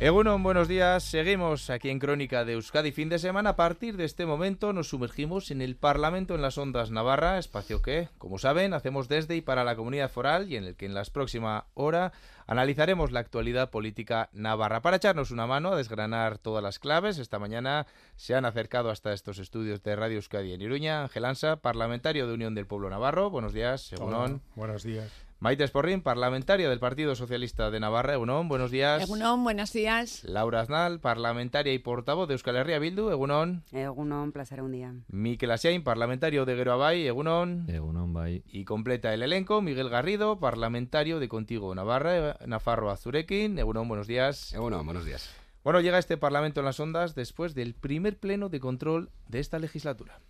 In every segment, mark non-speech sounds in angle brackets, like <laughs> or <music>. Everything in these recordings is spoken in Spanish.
Egunon, buenos días. Seguimos aquí en Crónica de Euskadi fin de semana. A partir de este momento nos sumergimos en el Parlamento en las Ondas Navarra, espacio que, como saben, hacemos desde y para la comunidad foral y en el que en las próximas horas analizaremos la actualidad política navarra. Para echarnos una mano a desgranar todas las claves, esta mañana se han acercado hasta estos estudios de Radio Euskadi en Iruña. Ángel Ansa, parlamentario de Unión del Pueblo Navarro. Buenos días, Egunon. buenos días. Maite Esporrín, parlamentaria del Partido Socialista de Navarra. Egunon, buenos días. Egunon, buenos días. Laura Aznal, parlamentaria y portavoz de Euskal Herria Bildu. Egunon. Egunon, placer un día. Miquel Asiain, parlamentario de Geroabay. Egunon. Egunon, bay. Y completa el elenco, Miguel Garrido, parlamentario de Contigo Navarra, Nafarro Azurekin. Egunon, buenos días. Egunon, buenos días. Bueno, llega este Parlamento en las ondas después del primer pleno de control de esta legislatura.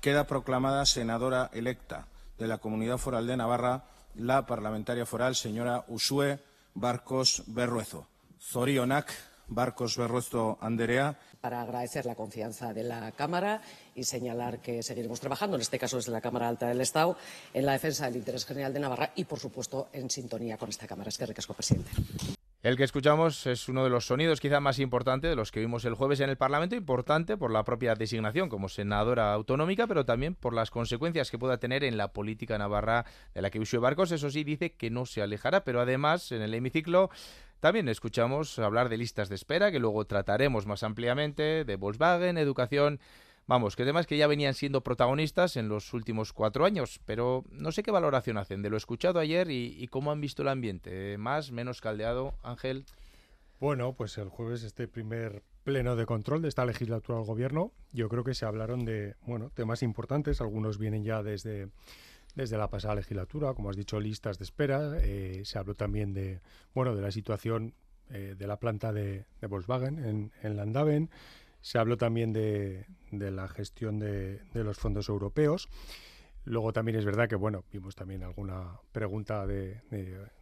Queda proclamada senadora electa de la Comunidad Foral de Navarra la parlamentaria foral señora Usue Barcos Berruezo. Zorionak Barcos Berruezo Anderea. Para agradecer la confianza de la Cámara y señalar que seguiremos trabajando, en este caso desde la Cámara Alta del Estado, en la defensa del interés general de Navarra y, por supuesto, en sintonía con esta Cámara. Es que ricasco, presidente. El que escuchamos es uno de los sonidos quizá más importantes de los que vimos el jueves en el Parlamento, importante por la propia designación como senadora autonómica, pero también por las consecuencias que pueda tener en la política navarra de la que Uxue Barcos, eso sí, dice que no se alejará, pero además en el hemiciclo también escuchamos hablar de listas de espera, que luego trataremos más ampliamente, de Volkswagen, educación Vamos, que temas que ya venían siendo protagonistas en los últimos cuatro años, pero no sé qué valoración hacen de lo escuchado ayer y, cómo han visto el ambiente. ¿Más, menos caldeado, Ángel? Bueno, pues el jueves este primer pleno de control de esta legislatura del gobierno, yo creo que se hablaron de, bueno, temas importantes, algunos vienen ya desde desde la pasada legislatura, como has dicho, listas de espera. Eh, se habló también de, bueno, de la situación eh, de la planta de, Volkswagen en, en Landaven. Se habló también de, la gestión de, los fondos europeos. Luego también es verdad que, bueno, vimos también alguna pregunta de,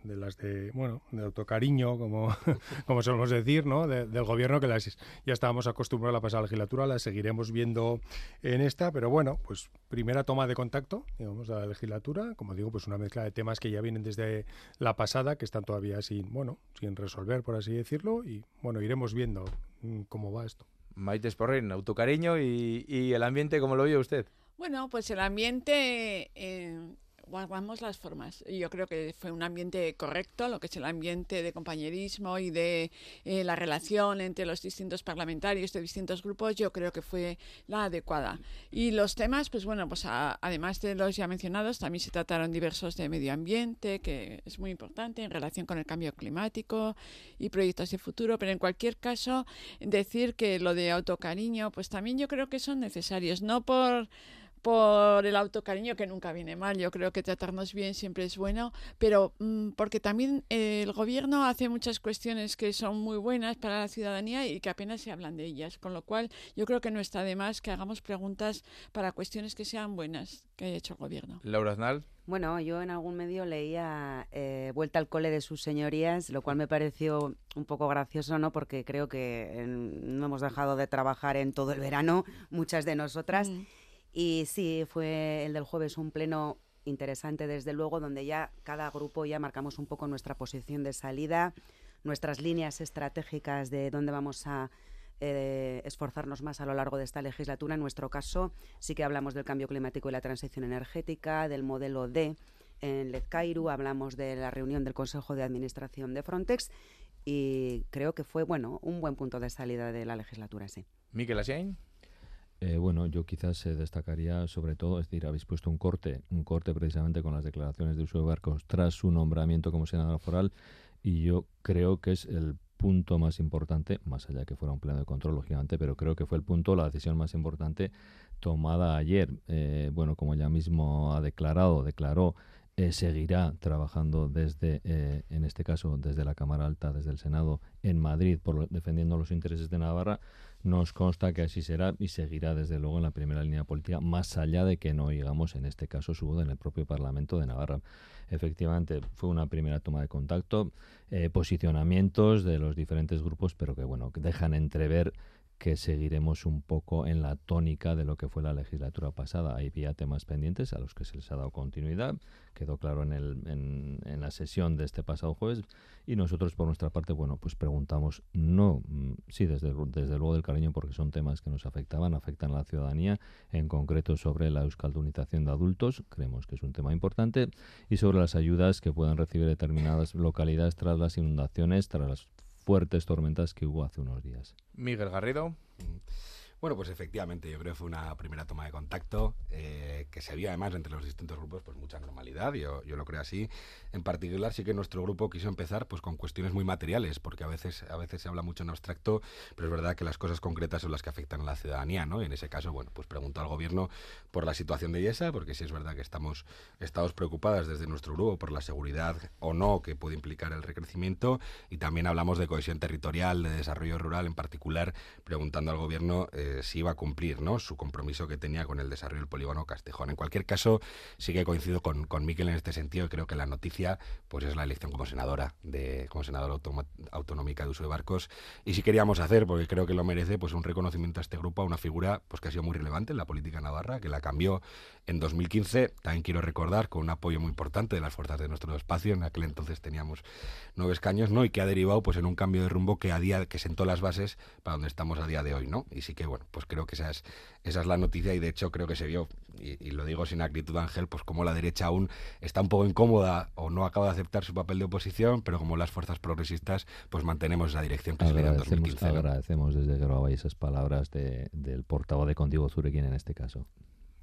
las de, bueno, de autocariño, como, <laughs> como solemos decir, ¿no? del gobierno, que las, ya estábamos acostumbrados a la pasada legislatura, las seguiremos viendo en esta, pero bueno, pues primera toma de contacto, digamos, a la legislatura, como digo, pues una mezcla de temas que ya vienen desde la pasada, que están todavía sin, bueno, sin resolver, por así decirlo, y bueno, iremos viendo mm, cómo va esto. Maite Sporrin, autocariño y, y el ambiente, ¿cómo lo oye usted? Bueno, pues el ambiente eh, guardamos las formas. Yo creo que fue un ambiente correcto, lo que es el ambiente de compañerismo y de eh, la relación entre los distintos parlamentarios de distintos grupos, yo creo que fue la adecuada. Y los temas, pues bueno, pues además de los ya mencionados, también se trataron diversos de medio ambiente, que es muy importante en relación con el cambio climático y proyectos de futuro, pero en cualquier caso, decir que lo de autocariño, pues también yo creo que son necesarios, no por por el autocariño que nunca viene mal. Yo creo que tratarnos bien siempre es bueno, pero mm, porque también el gobierno hace muchas cuestiones que son muy buenas para la ciudadanía y que apenas se hablan de ellas, con lo cual yo creo que no está de más que hagamos preguntas para cuestiones que sean buenas que haya hecho el gobierno. Laura Aznal. Bueno, yo en algún medio leía eh, Vuelta al cole de sus señorías, lo cual me pareció un poco gracioso, ¿no? Porque creo que no hemos dejado de trabajar en todo el verano, muchas de nosotras. Mm. Y sí, fue el del jueves un pleno interesante, desde luego, donde ya cada grupo ya marcamos un poco nuestra posición de salida, nuestras líneas estratégicas de dónde vamos a eh, esforzarnos más a lo largo de esta legislatura. En nuestro caso, sí que hablamos del cambio climático y la transición energética, del modelo D en Lezcairu, hablamos de la reunión del Consejo de Administración de Frontex y creo que fue bueno un buen punto de salida de la legislatura, sí. Miquel Asiain. Eh, bueno, yo quizás se destacaría sobre todo, es decir, habéis puesto un corte, un corte precisamente con las declaraciones de Uso Barcos tras su nombramiento como senador foral y yo creo que es el punto más importante, más allá que fuera un pleno de control, lógicamente, pero creo que fue el punto, la decisión más importante tomada ayer. Eh, bueno, como ya mismo ha declarado, declaró, eh, seguirá trabajando desde, en este caso, desde la Cámara Alta, desde el Senado en Madrid, por, defendiendo los intereses de Navarra. Nos consta que así será y seguirá desde luego en la primera línea política, más allá de que no llegamos en este caso su en el propio Parlamento de Navarra. Efectivamente, fue una primera toma de contacto, eh, posicionamientos de los diferentes grupos, pero que bueno, dejan entrever que seguiremos un poco en la tónica de lo que fue la legislatura pasada. Había temas pendientes a los que se les ha dado continuidad, quedó claro en, el, en, en la sesión de este pasado jueves. Y nosotros por nuestra parte, bueno, pues preguntamos, no, mm, sí, desde, desde luego del cariño porque son temas que nos afectaban, afectan a la ciudadanía, en concreto sobre la euskaldunización de adultos, creemos que es un tema importante, y sobre las ayudas que puedan recibir determinadas localidades tras las inundaciones, tras las fuertes tormentas que hubo hace unos días. Miguel Garrido. Bueno, pues efectivamente, yo creo que fue una primera toma de contacto eh, que se vio además entre los distintos grupos pues mucha normalidad, yo, yo lo creo así. En particular sí que nuestro grupo quiso empezar pues con cuestiones muy materiales, porque a veces, a veces se habla mucho en abstracto, pero es verdad que las cosas concretas son las que afectan a la ciudadanía, ¿no? Y en ese caso, bueno, pues preguntó al gobierno por la situación de IESA, porque sí es verdad que estamos, estamos preocupadas desde nuestro grupo por la seguridad o no que puede implicar el recrecimiento, y también hablamos de cohesión territorial, de desarrollo rural en particular, preguntando al gobierno eh, si iba a cumplir ¿no? su compromiso que tenía con el desarrollo del polígono Castejón. En cualquier caso, sí que coincido con, con Miquel en este sentido creo que la noticia pues es la elección como senadora de como senadora autonómica de uso de barcos y sí queríamos hacer porque creo que lo merece pues un reconocimiento a este grupo a una figura pues que ha sido muy relevante en la política navarra que la cambió en 2015 también quiero recordar con un apoyo muy importante de las fuerzas de nuestro espacio en aquel entonces teníamos nueve escaños no y que ha derivado pues en un cambio de rumbo que a día que sentó las bases para donde estamos a día de hoy no y sí que bueno pues creo que esa es, esa es la noticia y de hecho creo que se vio, y, lo digo sin acritud Ángel, pues como la derecha aún está un poco incómoda o no acaba de aceptar su papel de oposición, pero como las fuerzas progresistas pues mantenemos esa dirección que se en 2015. Agradecemos desde Grabay esas palabras del portavoz de Contigo Zurequín en este caso.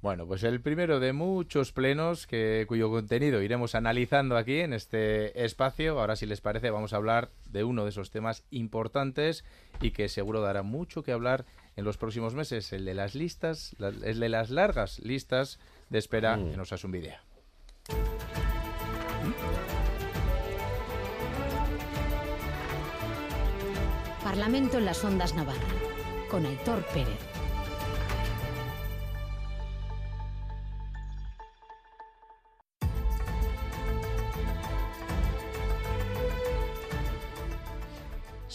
Bueno, pues el primero de muchos plenos que, cuyo contenido iremos analizando aquí en este espacio. Ahora, si les parece, vamos a hablar de uno de esos temas importantes y que seguro dará mucho que hablar en los próximos meses, el de las listas, el de las largas listas de espera mm. en Osasun Video. Parlamento en las Ondas Navarra, con Aitor Pérez.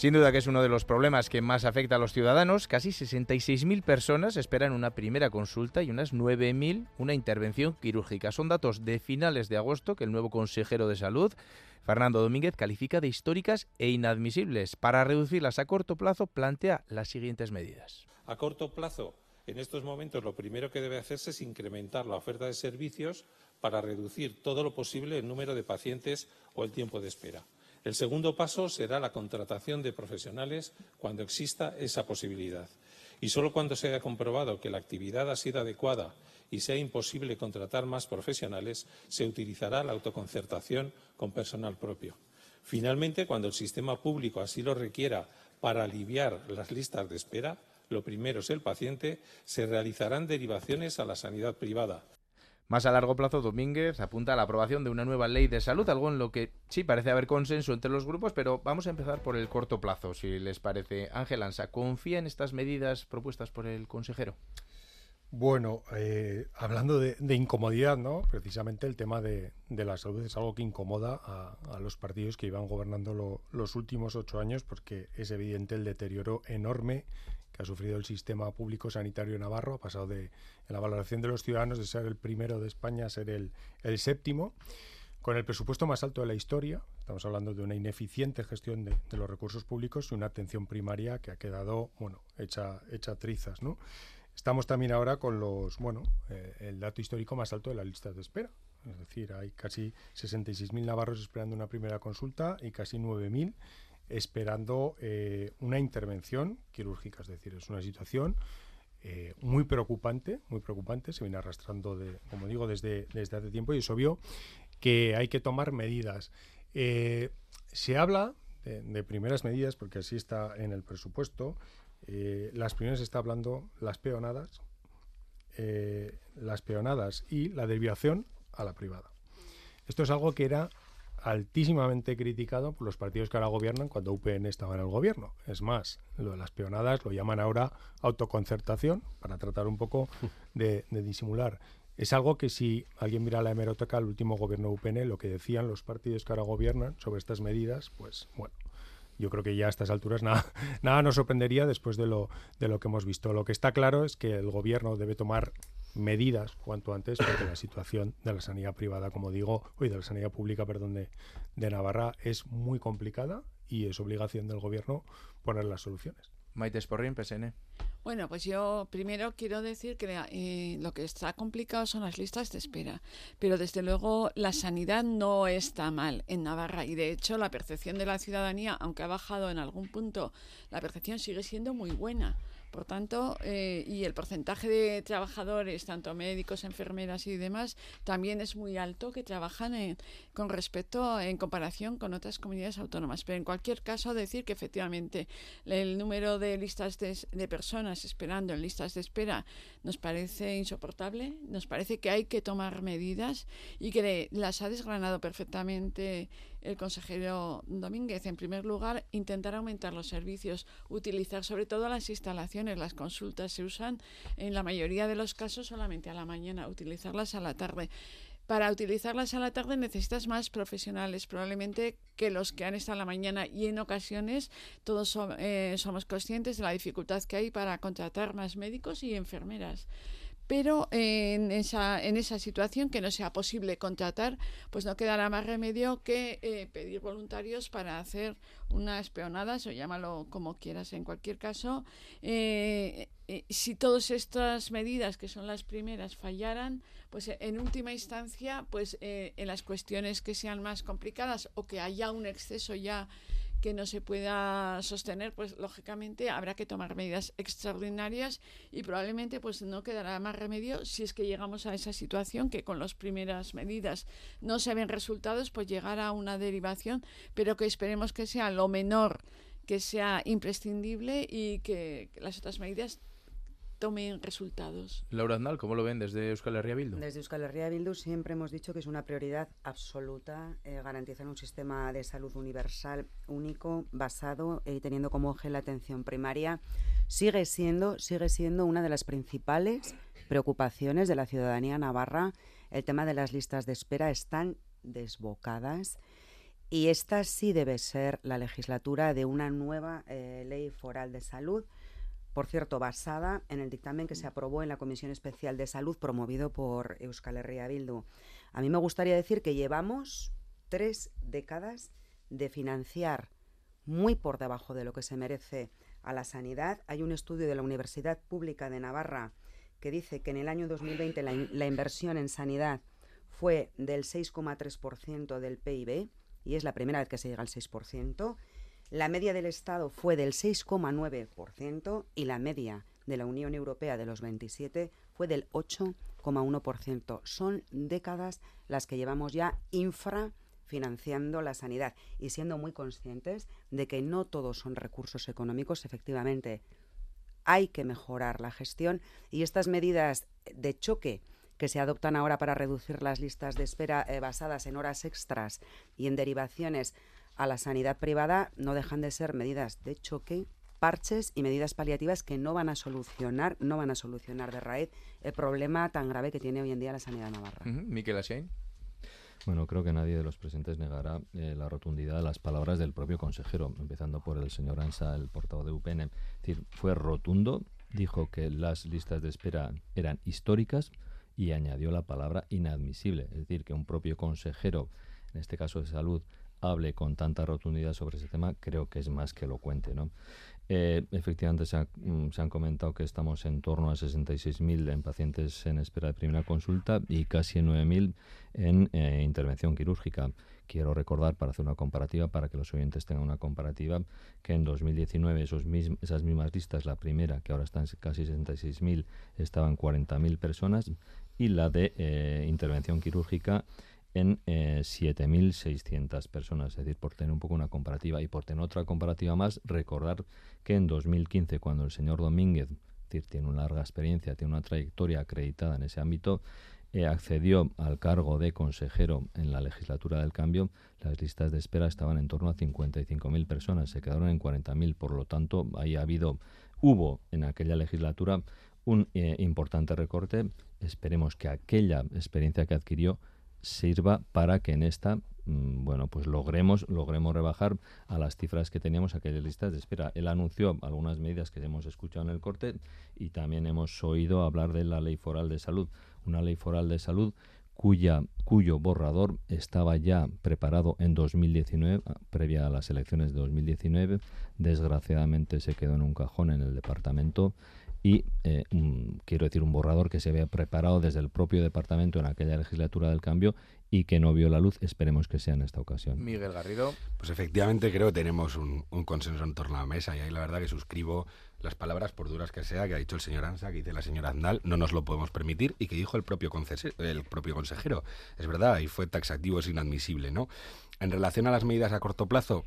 Sin duda que es uno de los problemas que más afecta a los ciudadanos. Casi 66.000 personas esperan una primera consulta y unas 9.000 una intervención quirúrgica. Son datos de finales de agosto que el nuevo consejero de salud, Fernando Domínguez, califica de históricas e inadmisibles. Para reducirlas a corto plazo, plantea las siguientes medidas. A corto plazo, en estos momentos lo primero que debe hacerse es incrementar la oferta de servicios para reducir todo lo posible el número de pacientes o el tiempo de espera. El segundo paso será la contratación de profesionales cuando exista esa posibilidad. Y solo cuando se haya comprobado que la actividad ha sido adecuada y sea imposible contratar más profesionales, se utilizará la autoconcertación con personal propio. Finalmente, cuando el sistema público así lo requiera para aliviar las listas de espera, lo primero es el paciente, se realizarán derivaciones a la sanidad privada, más a largo plazo, Domínguez apunta a la aprobación de una nueva ley de salud, algo en lo que sí parece haber consenso entre los grupos, pero vamos a empezar por el corto plazo, si les parece. Ángel Ansa, ¿confía en estas medidas propuestas por el consejero? Bueno, eh, hablando de, incomodidad, ¿no? Precisamente el tema de, la salud es algo que incomoda a, los partidos que iban gobernando los últimos ocho años, porque es evidente el deterioro enorme que ha sufrido el sistema público sanitario navarro, ha pasado de, en la valoración de los ciudadanos de ser el primero de España a ser el, séptimo, con el presupuesto más alto de la historia. Estamos hablando de una ineficiente gestión de, los recursos públicos y una atención primaria que ha quedado, bueno, hecha, hecha trizas, ¿no? Estamos también ahora con los, bueno, eh, el dato histórico más alto de las listas de espera. Es decir, hay casi 66.000 navarros esperando una primera consulta y casi 9.000 esperando eh, una intervención quirúrgica. Es decir, es una situación eh, muy preocupante, muy preocupante, se viene arrastrando, de, como digo, desde, desde hace tiempo y es obvio que hay que tomar medidas. Eh, se habla de, primeras medidas, porque así está en el presupuesto. las primeras está hablando las peonadas, las peonadas y la desviación a la privada. Esto es algo que era altísimamente criticado por los partidos que ahora gobiernan cuando UPN estaba en el gobierno. Es más, lo de las peonadas lo llaman ahora autoconcertación para tratar un poco <laughs> de, disimular. Es algo que si alguien mira la hemeroteca, el último gobierno UPN, lo que decían los partidos que ahora gobiernan sobre estas medidas, pues bueno, yo creo que ya a estas alturas nada, <laughs> nada nos sorprendería después de lo, de lo que hemos visto. Lo que está claro es que el gobierno debe tomar medidas cuanto antes porque la situación de la sanidad privada, como digo, hoy de la sanidad pública, perdón, de, de Navarra es muy complicada y es obligación del gobierno poner las soluciones. Maite Sporrin, PSN. Bueno, pues yo primero quiero decir que eh, lo que está complicado son las listas de espera, pero desde luego la sanidad no está mal en Navarra y de hecho la percepción de la ciudadanía, aunque ha bajado en algún punto, la percepción sigue siendo muy buena. Por tanto, eh, y el porcentaje de trabajadores, tanto médicos, enfermeras y demás, también es muy alto que trabajan con respecto en comparación con otras comunidades autónomas. Pero en cualquier caso, decir que efectivamente el número de listas de, de personas esperando en listas de espera nos parece insoportable, nos parece que hay que tomar medidas y que las ha desgranado perfectamente el consejero Domínguez. En primer lugar, intentar aumentar los servicios, utilizar sobre todo las instalaciones. Las consultas se usan en la mayoría de los casos solamente a la mañana, utilizarlas a la tarde. Para utilizarlas a la tarde necesitas más profesionales, probablemente que los que han estado a la mañana y en ocasiones todos eh, somos conscientes de la dificultad que hay para contratar más médicos y enfermeras pero en esa, en esa situación que no sea posible contratar, pues no quedará más remedio que eh, pedir voluntarios para hacer unas peonadas o llámalo como quieras. En cualquier caso, eh, eh, si todas estas medidas, que son las primeras, fallaran, pues en última instancia, pues en las cuestiones que sean más complicadas o que haya un exceso ya que no se pueda sostener, pues lógicamente habrá que tomar medidas extraordinarias y probablemente pues no quedará más remedio si es que llegamos a esa situación que con las primeras medidas no se ven resultados, pues llegar a una derivación, pero que esperemos que sea lo menor que sea imprescindible y que las otras medidas tomen resultados. Laura Aznal, ¿cómo lo ven desde Euskal Herria Bildu? Desde Euskal Herria Bildu siempre hemos dicho que es una prioridad absoluta eh, garantizar un sistema de salud universal único, basado y teniendo como eje la atención primaria. Sigue siendo, sigue siendo una de las principales preocupaciones de la ciudadanía navarra. El tema de las listas de espera están desbocadas. Y esta sí debe ser la legislatura de una nueva eh, ley foral de salud por cierto, basada en el dictamen que se aprobó en la Comisión Especial de Salud promovido por Euskal Herria Bildu. A mí me gustaría decir que llevamos tres décadas de financiar muy por debajo de lo que se merece a la sanidad. Hay un estudio de la Universidad Pública de Navarra que dice que en el año 2020 la, la inversión en sanidad fue del 6,3% del PIB y es la primera vez que se llega al 6%. La media del Estado fue del 6,9% y la media de la Unión Europea de los 27 fue del 8,1%. Son décadas las que llevamos ya infrafinanciando la sanidad y siendo muy conscientes de que no todos son recursos económicos, efectivamente. Hay que mejorar la gestión y estas medidas de choque que se adoptan ahora para reducir las listas de espera eh, basadas en horas extras y en derivaciones a la sanidad privada no dejan de ser medidas de choque, parches y medidas paliativas que no van a solucionar, no van a solucionar de raíz el problema tan grave que tiene hoy en día la sanidad navarra. Miquel Ashain. Bueno, creo que nadie de los presentes negará eh, la rotundidad de las palabras del propio consejero, empezando por el señor Ansa, el portavoz de UPN. Es decir, fue rotundo, dijo que las listas de espera eran históricas y añadió la palabra inadmisible. Es decir, que un propio consejero, en este caso de salud, hable con tanta rotundidad sobre ese tema, creo que es más que elocuente. ¿no? Eh, efectivamente, mm, se, han comentado que estamos en torno a 66.000 en pacientes en espera de primera consulta y casi 9.000 en eh, intervención quirúrgica. Quiero recordar, para hacer una comparativa, para que los oyentes tengan una comparativa, que en 2019 esos esas mismas listas, la primera, que ahora están casi 66.000, estaban 40.000 personas, y la de eh, intervención quirúrgica en 7.600 eh, personas. Es decir, por tener un poco una comparativa y por tener otra comparativa más, recordar que en 2015, cuando el señor Domínguez tiene una larga experiencia, tiene una trayectoria acreditada en ese ámbito, eh, accedió al cargo de consejero en la legislatura del cambio, las listas de espera estaban en torno a 55.000 personas, se quedaron en 40.000, por lo tanto, ahí ha habido, hubo en aquella legislatura un eh, importante recorte. Esperemos que aquella experiencia que adquirió sirva para que en esta mm, bueno, pues logremos, logremos rebajar a las cifras que teníamos aquellas listas de espera. Él anunció algunas medidas que hemos escuchado en el corte y también hemos oído hablar de la ley foral de salud. Una ley foral de salud cuya, cuyo borrador estaba ya preparado en 2019, ah, previa a las elecciones de 2019. Desgraciadamente se quedó en un cajón en el departamento y eh, quiero decir un borrador que se había preparado desde el propio departamento en aquella legislatura del cambio y que no vio la luz. Esperemos que sea en esta ocasión. Miguel Garrido. Pues efectivamente creo que tenemos un, consenso en torno a la mesa y ahí la verdad que suscribo las palabras, por duras que sea, que ha dicho el señor Ansa, que dice la señora Aznal, no nos lo podemos permitir y que dijo el propio, el propio consejero. Es verdad, y fue taxativo, es inadmisible, ¿no? En relación a las medidas a corto plazo,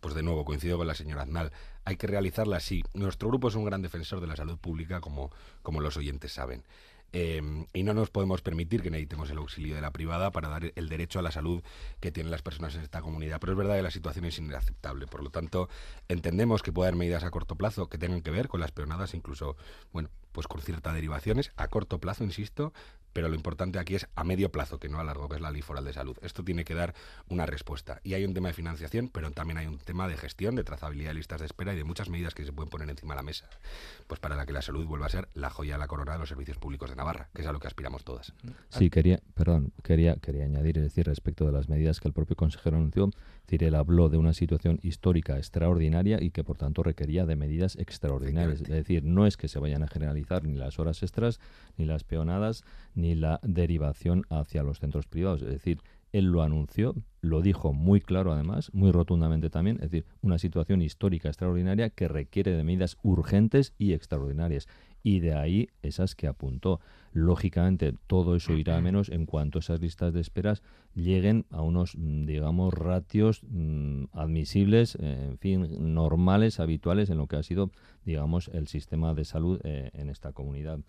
pues de nuevo coincido con la señora Aznal, hay que realizarlas sí. Nuestro grupo es un gran defensor de la salud pública, como, como los oyentes saben. Em, y no nos podemos permitir que necesitemos el auxilio de la privada para dar el derecho a la salud que tienen las personas en esta comunidad. Pero es verdad que la situación es inaceptable. Por lo tanto, entendemos que puede haber medidas a corto plazo que tengan que ver con las peonadas, incluso, bueno, pues con ciertas derivaciones. A corto plazo, insisto, pero lo importante aquí es a medio plazo, que no a largo, que es la ley foral de salud. Esto tiene que dar una respuesta. Y hay un tema de financiación, pero también hay un tema de gestión, de trazabilidad de listas de espera y de muchas medidas que se pueden poner encima de la mesa, pues para la que la salud vuelva a ser la joya de la corona de los servicios públicos de Navarra, que es a lo que aspiramos todas. Sí, quería, perdón, quería, quería añadir, es decir, respecto de las medidas que el propio consejero anunció, decir, él habló de una situación histórica extraordinaria y que por tanto requería de medidas extraordinarias. Es decir, no es que se vayan a generalizar ni las horas extras, ni las peonadas, ni la derivación hacia los centros privados. Es decir, él lo anunció, lo dijo muy claro además, muy rotundamente también, es decir, una situación histórica extraordinaria que requiere de medidas urgentes y extraordinarias. Y de ahí esas que apuntó. Lógicamente, todo eso irá a menos en cuanto esas listas de esperas lleguen a unos, mm, digamos, ratios mm, admisibles, eh, en fin, normales, habituales en lo que ha sido, digamos, el sistema de salud eh, en esta comunidad.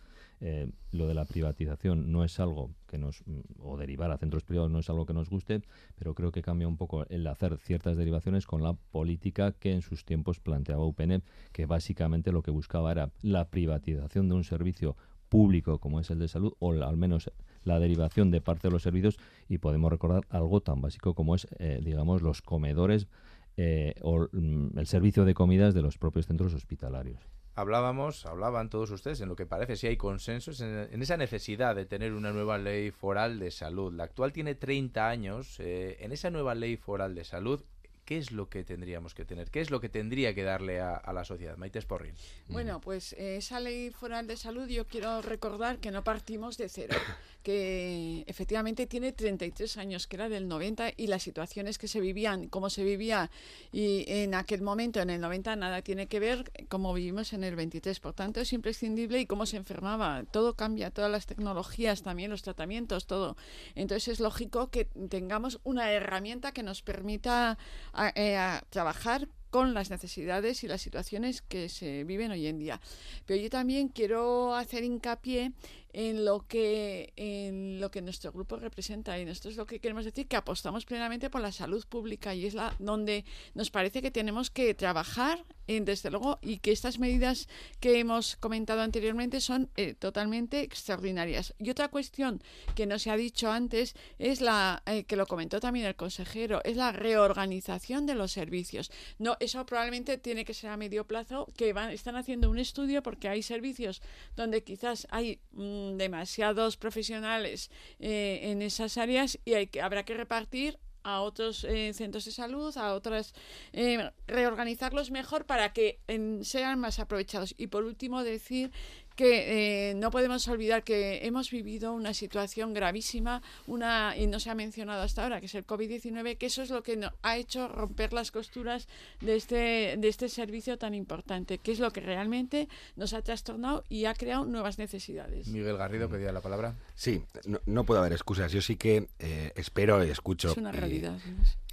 Eh, lo de la privatización no es algo que nos, mm, o derivar a centros privados no es algo que nos guste, pero creo que cambia un poco el hacer ciertas derivaciones con la política que en sus tiempos planteaba UPN, que básicamente lo que buscaba era la privatización de un servicio público como es el de salud, o al menos la derivación de parte de los servicios, y podemos recordar algo tan básico como es, eh, digamos, los comedores eh, o mm, el servicio de comidas de los propios centros hospitalarios hablábamos, hablaban todos ustedes en lo que parece si hay consensos en, esa necesidad de tener una nueva ley foral de salud. La actual tiene 30 años. Eh, en esa nueva ley foral de salud, ¿qué es lo que tendríamos que tener? ¿Qué es lo que tendría que darle a, la sociedad? Maite Sporrin. Bueno, pues eh, esa ley foral de salud yo quiero recordar que no partimos de cero <coughs> que efectivamente tiene 33 años, que era del 90, y las situaciones que se vivían, cómo se vivía y en aquel momento, en el 90, nada tiene que ver como vivimos en el 23. Por tanto, es imprescindible y cómo se enfermaba. Todo cambia, todas las tecnologías, también los tratamientos, todo. Entonces, es lógico que tengamos una herramienta que nos permita eh, trabajar con las necesidades y las situaciones que se viven hoy en día. Pero yo también quiero hacer hincapié en lo que en lo que nuestro grupo representa y nosotros lo que queremos decir que apostamos plenamente por la salud pública y es la donde nos parece que tenemos que trabajar en, desde luego y que estas medidas que hemos comentado anteriormente son eh, totalmente extraordinarias. Y otra cuestión que no se ha dicho antes es la eh, que lo comentó también el consejero es la reorganización de los servicios. No eso probablemente tiene que ser a medio plazo que van están haciendo un estudio porque hay servicios donde quizás hay demasiados profesionales eh, en esas áreas y hay que, habrá que repartir a otros eh, centros de salud, a otras, eh, reorganizarlos mejor para que sean más aprovechados. Y por último, decir que eh, no podemos olvidar que hemos vivido una situación gravísima, una y no se ha mencionado hasta ahora, que es el COVID-19, que eso es lo que ha hecho romper las costuras de este, de este servicio tan importante, que es lo que realmente nos ha trastornado y ha creado nuevas necesidades. Miguel Garrido pedía la palabra. Sí, no, no puede haber excusas. Yo sí que eh, espero y escucho. Es una realidad.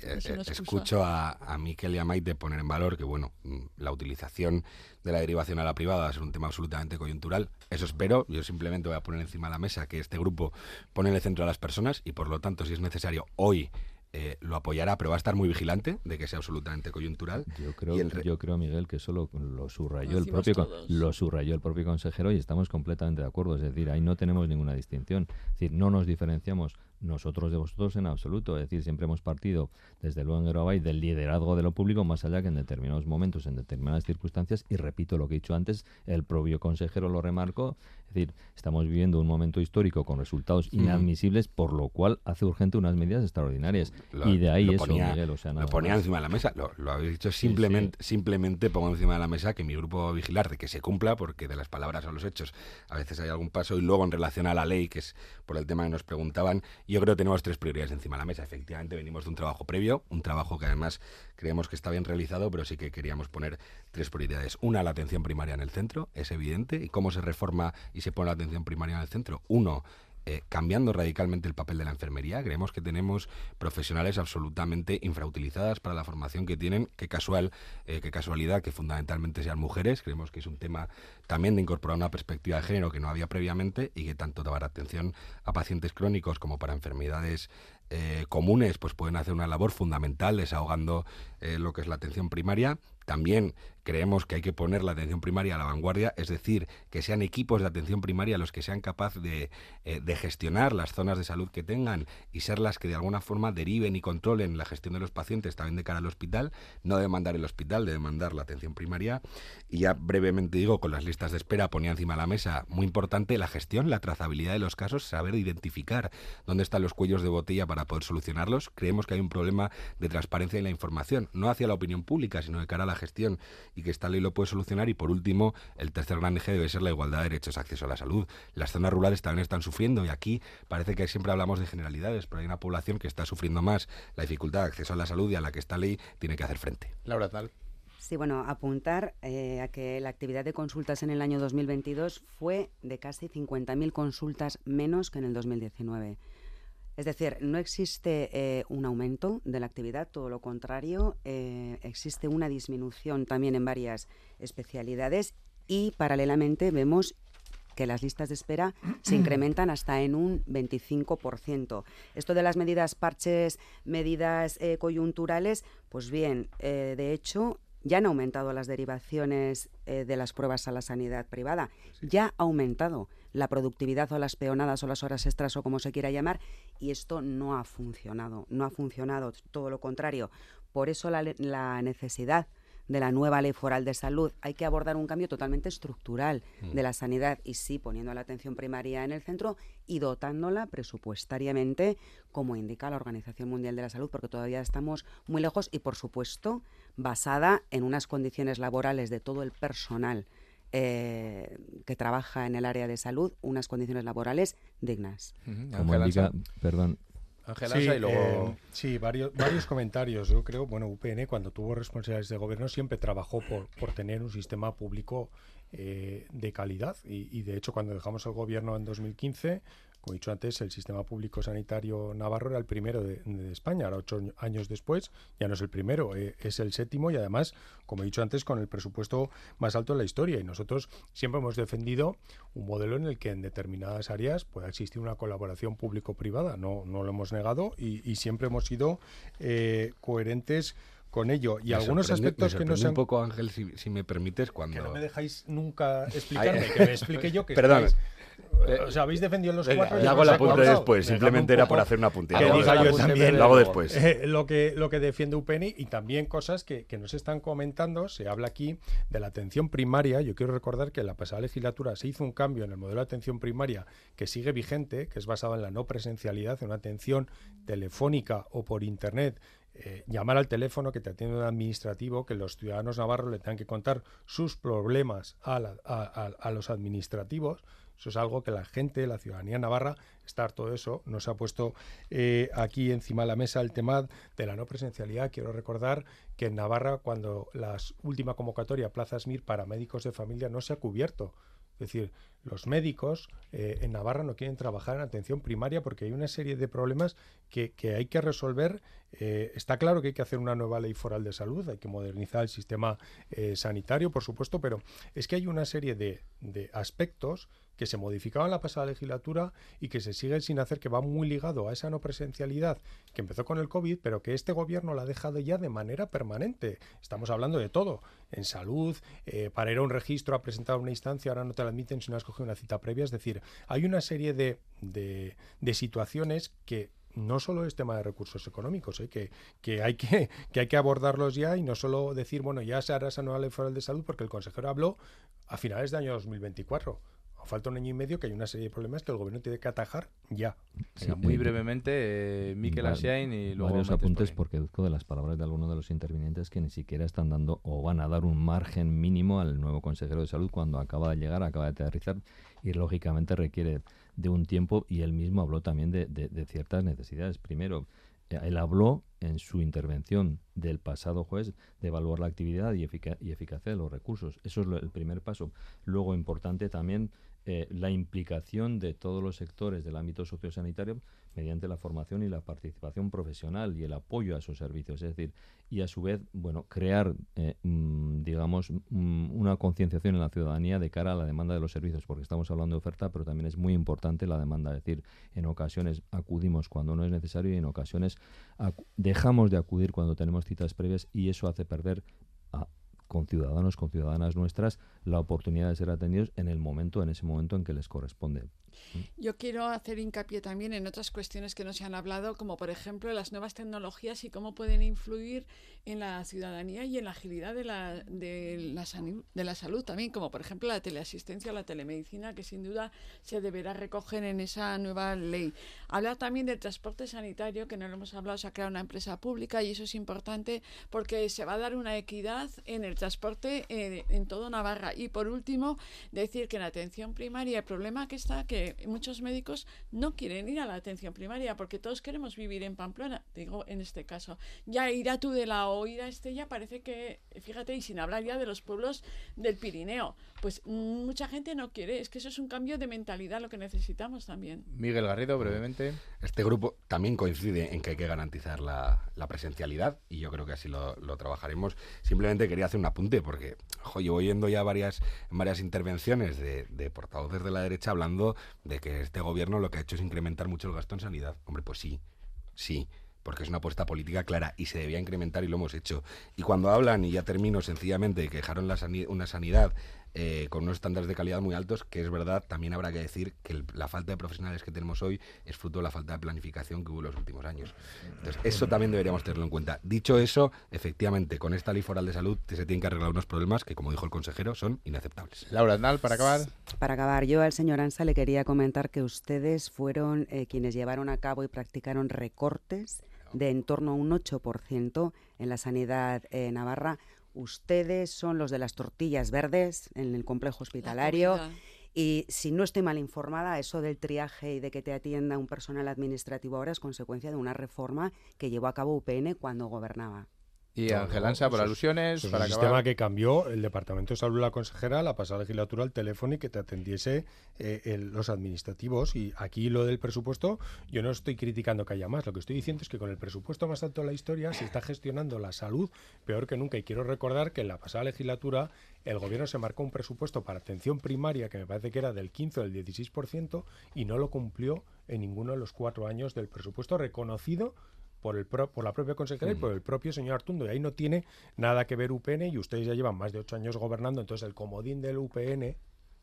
Eh, escucho a, a Miquel y a Maite poner en valor que, bueno, mm, la utilización de la derivación a la privada va a ser un tema absolutamente coyuntural. Eso espero. Yo simplemente voy a poner encima de la mesa que este grupo pone en el centro a las personas y, por lo tanto, si es necesario hoy eh, lo apoyará, pero va a estar muy vigilante de que sea absolutamente coyuntural. Yo creo, yo creo Miguel, que eso lo, subrayó el propio lo subrayó el propio consejero y estamos completamente de acuerdo. Es decir, ahí no tenemos ninguna distinción. Es decir, no nos diferenciamos nosotros de vosotros en absoluto. Es decir, siempre hemos partido, desde luego en Aerobay, del liderazgo de lo público, más allá que en determinados momentos, en determinadas circunstancias, y repito lo que he dicho antes, el propio consejero lo remarcó, es decir, estamos viviendo un momento histórico con resultados inadmisibles, por lo cual hace urgente unas medidas extraordinarias. y de ahí eso, Miguel, o sea, Lo ponía encima de la mesa, lo, habéis dicho, simplemente, simplemente pongo encima de la mesa que mi grupo va a vigilar de que se cumpla, porque de las palabras a los hechos a veces hay algún paso, y luego en relación a la ley, que es por el tema que nos preguntaban, yo creo que tenemos tres prioridades encima de la mesa. Efectivamente, venimos de un trabajo previo, un trabajo que además creemos que está bien realizado, pero sí que queríamos poner tres prioridades. Una, la atención primaria en el centro, es evidente, y cómo se reforma y se pone la atención primaria en el centro. Uno, eh, cambiando radicalmente el papel de la enfermería. Creemos que tenemos profesionales absolutamente infrautilizadas para la formación que tienen. Qué casual, eh, qué casualidad que fundamentalmente sean mujeres. Creemos que es un tema también de incorporar una perspectiva de género que no había previamente y que tanto dar atención a pacientes crónicos como para enfermedades eh, comunes pues pueden hacer una labor fundamental desahogando lo que es la atención primaria. También creemos que hay que poner la atención primaria a la vanguardia, es decir, que sean equipos de atención primaria los que sean capaces de, eh, de, gestionar las zonas de salud que tengan y ser las que de alguna forma deriven y controlen la gestión de los pacientes también de cara al hospital, no demandar el hospital, de demandar la atención primaria. Y ya brevemente digo, con las listas de espera ponía encima de la mesa, muy importante la gestión, la trazabilidad de los casos, saber identificar dónde están los cuellos de botella para poder solucionarlos. Creemos que hay un problema de transparencia en la información, no hacia la opinión pública, sino de cara a la gestión y que esta ley lo puede solucionar. Y por último, el tercer gran eje debe ser la igualdad de derechos, acceso a la salud. Las zonas rurales también están sufriendo y aquí parece que siempre hablamos de generalidades, pero hay una población que está sufriendo más la dificultad de acceso a la salud y a la que esta ley tiene que hacer frente. Laura Tal. Sí, bueno, apuntar eh, a que la actividad de consultas en el año 2022 fue de casi 50.000 consultas menos que en el 2019. Es decir, no existe eh, un aumento de la actividad, todo lo contrario, eh, existe una disminución también en varias especialidades y paralelamente vemos que las listas de espera se <clears throat> incrementan hasta en un 25%. Esto de las medidas parches, medidas eh, coyunturales, pues bien, de hecho, ya han aumentado las derivaciones de las pruebas a la sanidad privada. Ya ha aumentado la productividad o las peonadas o las horas extras o como se quiera llamar, y esto no ha funcionado, no ha funcionado, todo lo contrario. Por eso la, la necesidad de la nueva ley foral de salud. Hay que abordar un cambio totalmente estructural mm. de la sanidad y sí poniendo la atención primaria en el centro y dotándola presupuestariamente como indica la Organización Mundial de la Salud, porque todavía estamos muy lejos y por supuesto basada en unas condiciones laborales de todo el personal eh, que trabaja en el área de salud unas condiciones laborales dignas. Como indica, perdón, sí, y luego... Eh, sí, varios, varios comentarios. Yo creo, bueno, UPN cuando tuvo responsabilidades de gobierno siempre trabajó por, por tener un sistema público eh, de calidad y, y, de hecho cuando dejamos el gobierno en 2015 como he dicho antes, el sistema público sanitario navarro era el primero de, España. Ahora, ocho años después, ya no es el primero, eh, es el séptimo y además, como he dicho antes, con el presupuesto más alto en la historia. Y nosotros siempre hemos defendido un modelo en el que en determinadas áreas pueda existir una colaboración público-privada. No, no lo hemos negado y, siempre hemos sido eh, coherentes con ello. Y algunos aspectos que no se un poco, Ángel, si, me permites, cuando... Que no me dejáis nunca <laughs> explicarme, que me explique yo que <laughs> Perdón. O sea, habéis defendido los cuatro. Yo hago la apunte después, simplemente era por hacer una puntilla. Que diga yo también. Lo hago después. Eh, lo, que, lo que defiende UPENI y también cosas que, que nos están comentando. Se habla aquí de la atención primaria. Yo quiero recordar que en la pasada legislatura se hizo un cambio en el modelo de atención primaria que sigue vigente, que es basado en la no presencialidad, en una atención telefónica o por internet eh, llamar al teléfono que te atiende un administrativo, que los ciudadanos navarros le tengan que contar sus problemas a, a, los administrativos. Eso es algo que la gente, la ciudadanía navarra, está harto de eso. Nos ha puesto eh, aquí encima de la mesa el tema de la no presencialidad. Quiero recordar que en Navarra, cuando la última convocatoria Plazas MIR para médicos de familia no se ha cubierto, es decir, los médicos eh, en Navarra no quieren trabajar en atención primaria porque hay una serie de problemas que, hay que resolver. Eh, está claro que hay que hacer una nueva ley foral de salud, hay que modernizar el sistema sanitario, por supuesto, pero es que hay una serie de, de aspectos que se modificaban en la pasada legislatura y que se siguen sin hacer, que va muy ligado a esa no presencialidad que empezó con el COVID, pero que este gobierno la ha dejado ya de manera permanente. Estamos hablando de todo, en salud, para ir a un registro a presentar una instancia, ahora no te la admiten si no has coge una cita previa. Es decir, hay una serie de, de, de situaciones que no solo es tema de recursos económicos, ¿eh? que, que, hay que, que hay que abordarlos ya y no solo decir, bueno, ya se hará esa nueva ley foral de salud, porque el consejero habló a finales de año 2024 falta un año y medio que hay una serie de problemas que el gobierno tiene que atajar ya. muy brevemente, eh, Miquel Asiain y luego... Varios apuntes porque deduzco de las palabras de algunos de los intervinientes que ni siquiera están dando o van a dar un margen mínimo al nuevo consejero de salud cuando acaba de llegar, acaba de aterrizar y lógicamente requiere de un tiempo y él mismo habló también de, de ciertas necesidades. Primero, él habló en su intervención del pasado jueves de evaluar la actividad y, y eficacia de los recursos. Eso es el primer paso. Luego, importante también eh, la implicación de todos los sectores del ámbito sociosanitario mediante la formación y la participación profesional y el apoyo a esos servicios. Es decir, y a su vez, bueno, crear, eh, mm, digamos, mm, una concienciación en la ciudadanía de cara a la demanda de los servicios, porque estamos hablando de oferta, pero también es muy importante la demanda. Es decir, en ocasiones acudimos cuando no es necesario y en ocasiones dejamos de acudir cuando tenemos citas previas y eso hace perder con ciudadanos, con ciudadanas nuestras, la oportunidad de ser atendidos en el momento, en ese momento en que les corresponde. Yo quiero hacer hincapié también en otras cuestiones que no se han hablado, como por ejemplo las nuevas tecnologías y cómo pueden influir en la ciudadanía y en la agilidad de la, de la, de la salud también, como por ejemplo la teleasistencia o la telemedicina, que sin duda se deberá recoger en esa nueva ley. Hablar también del transporte sanitario, que no lo hemos hablado, se ha creado una empresa pública y eso es importante porque se va a dar una equidad en el transporte eh, en todo Navarra. Y por último, decir que en atención primaria el problema que está que muchos médicos no quieren ir a la atención primaria porque todos queremos vivir en Pamplona, digo en este caso. Ya ir a Tudela o ir a Estella parece que, fíjate, y sin hablar ya de los pueblos del Pirineo, pues mucha gente no quiere, es que eso es un cambio de mentalidad lo que necesitamos también. Miguel Garrido, brevemente. Este grupo también coincide en que hay que garantizar la, presencialidad y yo creo que así lo, trabajaremos. Simplemente quería hacer un apunte porque, ojo, yo oyendo ya varias, varias intervenciones de, de portavoces de la derecha hablando de que este gobierno lo que ha hecho es incrementar mucho el gasto en sanidad. Hombre, pues sí, sí porque es una apuesta política clara y se debía incrementar y lo hemos hecho. Y cuando hablan, y ya termino sencillamente, que dejaron la una sanidad eh, con unos estándares de calidad muy altos, que es verdad, también habrá que decir que la falta de profesionales que tenemos hoy es fruto de la falta de planificación que hubo en los últimos años. Entonces, eso también deberíamos tenerlo en cuenta. Dicho eso, efectivamente, con esta ley foral de salud se tienen que arreglar unos problemas que, como dijo el consejero, son inaceptables. Laura Aznal, para acabar. Para acabar, yo al señor Ansa le quería comentar que ustedes fueron eh, quienes llevaron a cabo y practicaron recortes de en torno a un 8% en la sanidad eh, navarra. Ustedes son los de las tortillas verdes en el complejo hospitalario. Y si no estoy mal informada, eso del triaje y de que te atienda un personal administrativo ahora es consecuencia de una reforma que llevó a cabo UPN cuando gobernaba. Y Ángel Ansa, por alusiones, para el sistema que cambió el Departamento de Salud la consejera la pasada legislatura al teléfono y que te atendiese eh, los administrativos. Y aquí lo del presupuesto, yo no estoy criticando que haya más. Lo que estoy diciendo es que con el presupuesto más alto de la historia se está gestionando la salud peor que nunca. Y quiero recordar que en la pasada legislatura el gobierno se marcó un presupuesto para atención primaria que me parece que era del 15 o del 16% y no lo cumplió en ninguno de los cuatro años del presupuesto reconocido por, el por la propia consejera y por el propio señor Artundo. Y ahí no tiene nada que ver UPN y ustedes ya llevan más de ocho años gobernando, entonces el comodín del UPN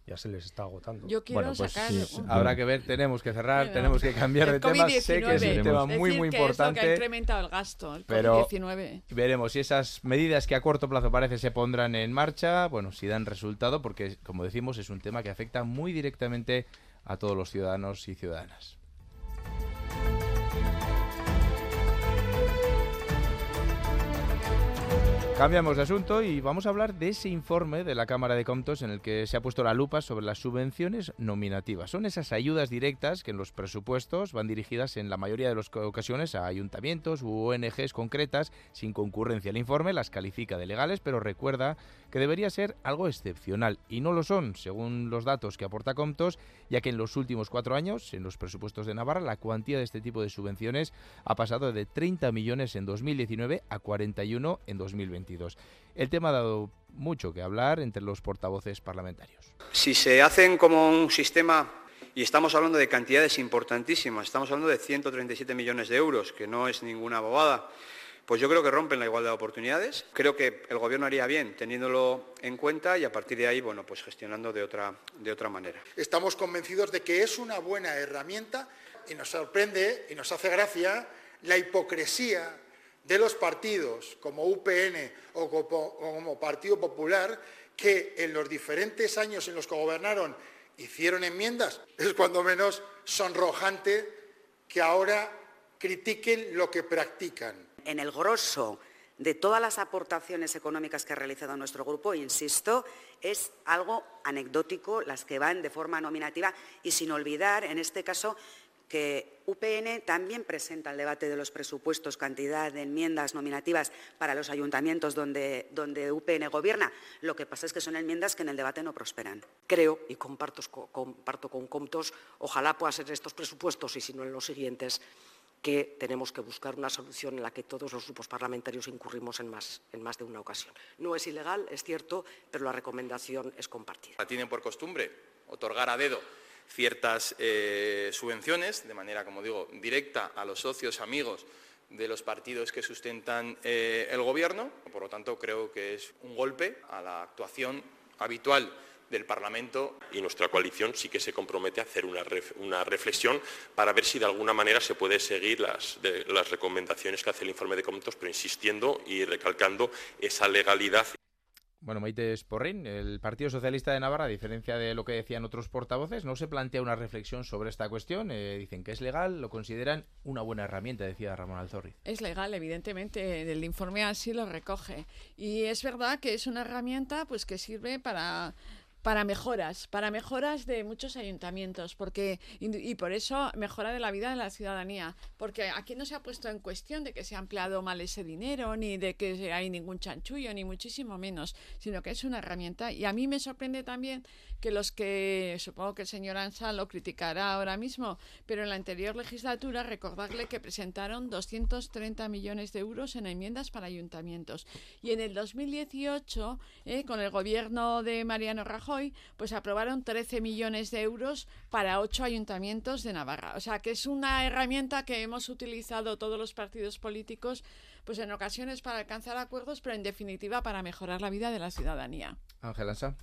ya se les está agotando. Yo quiero bueno, pues sacar... habrá que ver, tenemos que cerrar, tenemos que cambiar de tema. Sé que es un tema muy, muy importante. que ha incrementado el gasto, el pero veremos si esas medidas que a corto plazo parece se pondrán en marcha, bueno, si dan resultado, porque como decimos es un tema que afecta muy directamente a todos los ciudadanos y ciudadanas. Cambiamos de asunto y vamos a hablar de ese informe de la Cámara de Comptos en el que se ha puesto la lupa sobre las subvenciones nominativas. Son esas ayudas directas que en los presupuestos van dirigidas en la mayoría de las ocasiones a ayuntamientos u ONGs concretas sin concurrencia. El informe las califica de legales, pero recuerda que debería ser algo excepcional y no lo son, según los datos que aporta Comptos, ya que en los últimos cuatro años, en los presupuestos de Navarra, la cuantía de este tipo de subvenciones ha pasado de 30 millones en 2019 a 41 en 2022. El tema ha dado mucho que hablar entre los portavoces parlamentarios. Si se hacen como un sistema y estamos hablando de cantidades importantísimas, estamos hablando de 137 millones de euros, que no es ninguna bobada, pues yo creo que rompen la igualdad de oportunidades. Creo que el Gobierno haría bien teniéndolo en cuenta y a partir de ahí, bueno, pues gestionando de otra, de otra manera. Estamos convencidos de que es una buena herramienta y nos sorprende y nos hace gracia la hipocresía de los partidos como UPN o como Partido Popular que en los diferentes años en los que gobernaron hicieron enmiendas, es cuando menos sonrojante que ahora critiquen lo que practican. En el grosso de todas las aportaciones económicas que ha realizado nuestro grupo, insisto, es algo anecdótico, las que van de forma nominativa y sin olvidar, en este caso, que UPN también presenta el debate de los presupuestos cantidad de enmiendas nominativas para los ayuntamientos donde, donde UPN gobierna. Lo que pasa es que son enmiendas que en el debate no prosperan. Creo, y comparto, comparto con Comptos, ojalá pueda ser estos presupuestos y si no en los siguientes, que tenemos que buscar una solución en la que todos los grupos parlamentarios incurrimos en más, en más de una ocasión. No es ilegal, es cierto, pero la recomendación es compartida. Tienen por costumbre otorgar a dedo ciertas eh, subvenciones de manera, como digo, directa a los socios, amigos de los partidos que sustentan eh, el Gobierno. Por lo tanto, creo que es un golpe a la actuación habitual del Parlamento. Y nuestra coalición sí que se compromete a hacer una, reflexión para ver si de alguna manera se puede seguir las, las recomendaciones que hace el informe de Comentos, pero insistiendo y recalcando esa legalidad. Bueno, Maite Sporrin, el Partido Socialista de Navarra, a diferencia de lo que decían otros portavoces, no se plantea una reflexión sobre esta cuestión. Eh, dicen que es legal, lo consideran una buena herramienta, decía Ramón Alzorri. Es legal, evidentemente, el informe así lo recoge. Y es verdad que es una herramienta pues que sirve para para mejoras, para mejoras de muchos ayuntamientos, porque y, por eso mejora de la vida de la ciudadanía, porque aquí no se ha puesto en cuestión de que se ha empleado mal ese dinero, ni de que hay ningún chanchullo, ni muchísimo menos, sino que es una herramienta. Y a mí me sorprende también que los que, supongo que el señor Ansa lo criticará ahora mismo, pero en la anterior legislatura recordarle que presentaron 230 millones de euros en enmiendas para ayuntamientos. Y en el 2018, eh, con el gobierno de Mariano Rajoy, pues aprobaron 13 millones de euros para ocho ayuntamientos de Navarra. O sea, que es una herramienta que hemos utilizado todos los partidos políticos, pues en ocasiones para alcanzar acuerdos, pero en definitiva para mejorar la vida de la ciudadanía. Ángel Ansa.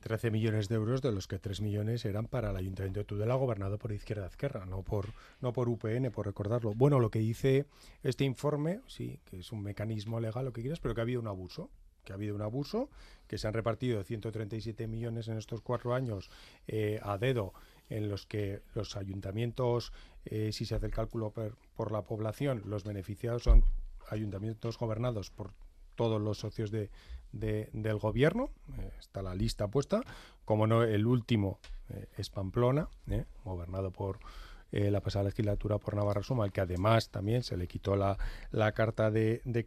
13 millones de euros, de los que 3 millones eran para el Ayuntamiento de Tudela, gobernado por Izquierda Izquierda, no por, no por UPN, por recordarlo. Bueno, lo que dice este informe, sí, que es un mecanismo legal, lo que quieras, pero que ha habido un abuso que ha habido un abuso, que se han repartido 137 millones en estos cuatro años eh, a dedo, en los que los ayuntamientos, eh, si se hace el cálculo por, la población, los beneficiados son ayuntamientos gobernados por todos los socios de, del gobierno, eh, está la lista puesta, como no, el último es Pamplona, gobernado por eh, la pasada legislatura por Navarra Suma, al que además también se le quitó la, la carta de, de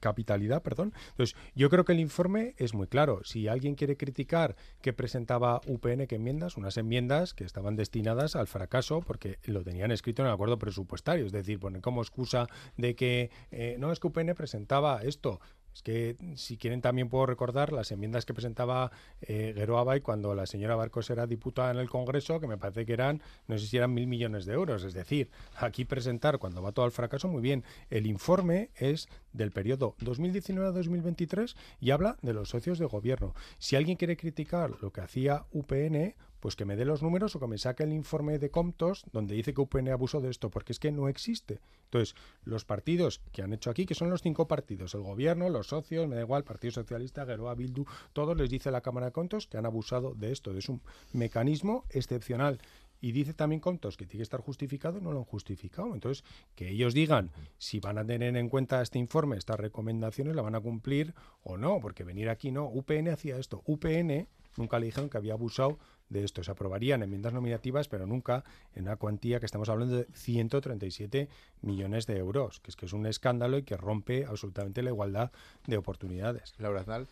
capitalidad. Perdón. Entonces, yo creo que el informe es muy claro. Si alguien quiere criticar que presentaba UPN, que enmiendas? Unas enmiendas que estaban destinadas al fracaso porque lo tenían escrito en el acuerdo presupuestario. Es decir, ponen como excusa de que eh, no es que UPN presentaba esto. Es que si quieren también puedo recordar las enmiendas que presentaba eh, Abay cuando la señora Barcos era diputada en el Congreso, que me parece que eran, no sé si eran mil millones de euros. Es decir, aquí presentar cuando va todo al fracaso, muy bien. El informe es del periodo 2019-2023 y habla de los socios de gobierno. Si alguien quiere criticar lo que hacía UPN, pues que me dé los números o que me saque el informe de Comptos donde dice que UPN abusó de esto, porque es que no existe. Entonces, los partidos que han hecho aquí, que son los cinco partidos, el gobierno, los socios, me da igual, Partido Socialista, Geroa, Bildu, todos les dice la Cámara de Comptos que han abusado de esto. Es un mecanismo excepcional. Y dice también Comptos que tiene que estar justificado, no lo han justificado. Entonces, que ellos digan si van a tener en cuenta este informe, estas recomendaciones, la van a cumplir o no, porque venir aquí no. UPN hacía esto. UPN nunca le dijeron que había abusado de esto. Se aprobarían enmiendas nominativas, pero nunca en una cuantía que estamos hablando de 137 millones de euros, que es que es un escándalo y que rompe absolutamente la igualdad de oportunidades. Laura Aznal.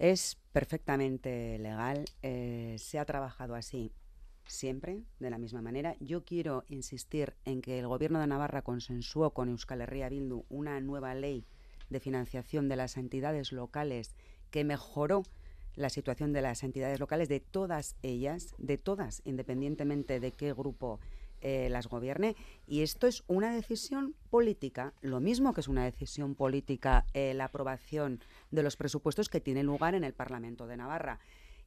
Es perfectamente legal, eh, se ha trabajado así siempre, de la misma manera. Yo quiero insistir en que el Gobierno de Navarra consensuó con Euskal Herria Bildu una nueva ley de financiación de las entidades locales que mejoró la situación de las entidades locales, de todas ellas, de todas, independientemente de qué grupo eh, las gobierne. Y esto es una decisión política, lo mismo que es una decisión política eh, la aprobación de los presupuestos que tiene lugar en el Parlamento de Navarra.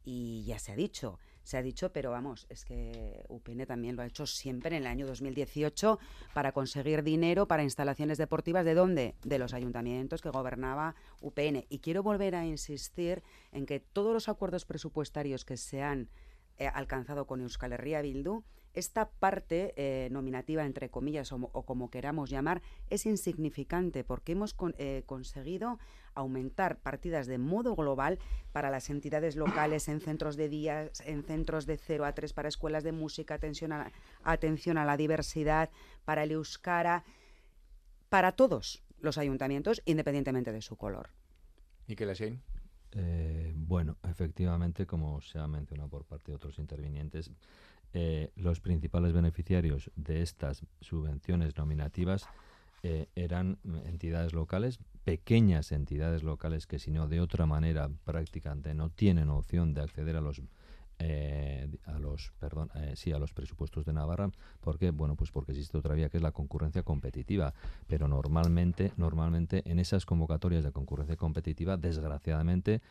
Y ya se ha dicho, se ha dicho, pero vamos, es que UPN también lo ha hecho siempre en el año 2018 para conseguir dinero para instalaciones deportivas. ¿De dónde? De los ayuntamientos que gobernaba UPN. Y quiero volver a insistir en que todos los acuerdos presupuestarios que se han eh, alcanzado con Euskal Herria Bildu esta parte eh, nominativa, entre comillas, o, como queramos llamar, es insignificante porque hemos eh, conseguido aumentar partidas de modo global para las entidades locales en centros de días, en centros de 0 a 3 para escuelas de música, atención a, atención a la diversidad, para el euskara, para todos los ayuntamientos, independientemente de su color. ¿Y qué le eh, bueno, efectivamente, como se ha mencionado por parte de otros intervinientes, eh, los principales beneficiarios de estas subvenciones nominativas eh, eran entidades locales, pequeñas entidades locales que si no de otra manera prácticamente no tienen opción de acceder a los eh, a los perdón sí a los presupuestos de Navarra. Porque bueno pues porque existe otra vía que es la concurrencia competitiva. Pero normalmente normalmente en esas convocatorias de concurrencia competitiva desgraciadamente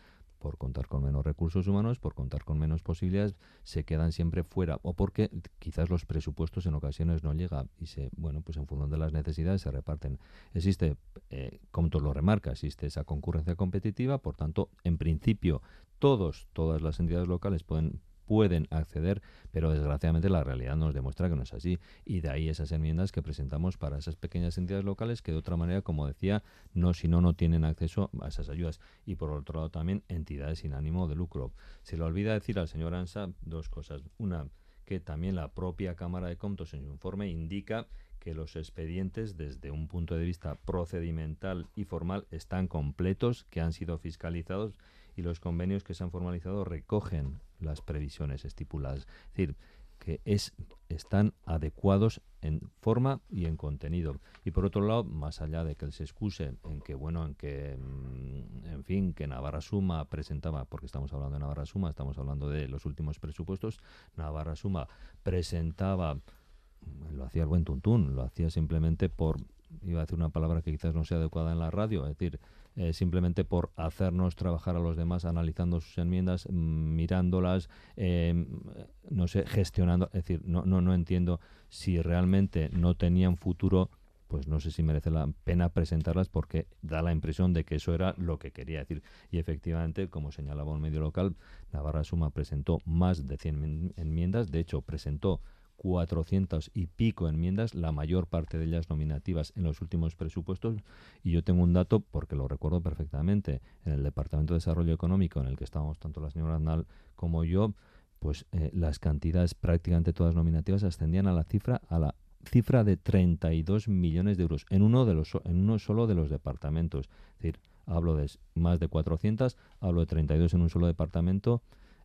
por contar con menos recursos humanos, por contar con menos posibilidades, se quedan siempre fuera o porque quizás los presupuestos en ocasiones no llegan y se, bueno, pues en función de las necesidades se reparten. Existe, eh, como tú lo remarca, existe esa concurrencia competitiva, por tanto, en principio, todos, todas las entidades locales pueden pueden acceder, pero desgraciadamente la realidad nos demuestra que no es así. Y de ahí esas enmiendas que presentamos para esas pequeñas entidades locales que de otra manera, como decía, no si no, no tienen acceso a esas ayudas. Y por otro lado también entidades sin ánimo de lucro. Se le olvida decir al señor Ansa dos cosas. Una, que también la propia Cámara de Comptos en su informe indica que los expedientes desde un punto de vista procedimental y formal están completos, que han sido fiscalizados y los convenios que se han formalizado recogen las previsiones estipuladas. Es decir, que es, están adecuados en forma y en contenido. Y por otro lado, más allá de que él se excuse en que, bueno, en que, mm, en fin, que Navarra Suma presentaba, porque estamos hablando de Navarra Suma, estamos hablando de los últimos presupuestos, Navarra Suma presentaba, lo hacía el buen tuntún, lo hacía simplemente por, iba a decir una palabra que quizás no sea adecuada en la radio, es decir, eh, simplemente por hacernos trabajar a los demás analizando sus enmiendas, mm, mirándolas, eh, no sé, gestionando. Es decir, no, no, no entiendo si realmente no tenían futuro pues no sé si merece la pena presentarlas porque da la impresión de que eso era lo que quería decir. Y efectivamente, como señalaba un medio local, Navarra Suma presentó más de 100 enmiendas, de hecho presentó 400 y pico enmiendas, la mayor parte de ellas nominativas en los últimos presupuestos. Y yo tengo un dato, porque lo recuerdo perfectamente, en el Departamento de Desarrollo Económico, en el que estábamos tanto la señora Arnal como yo, pues eh, las cantidades prácticamente todas nominativas ascendían a la cifra, a la cifra de 32 millones de euros en uno, de los, en uno solo de los departamentos. Es decir, hablo de más de 400, hablo de 32 en un solo departamento.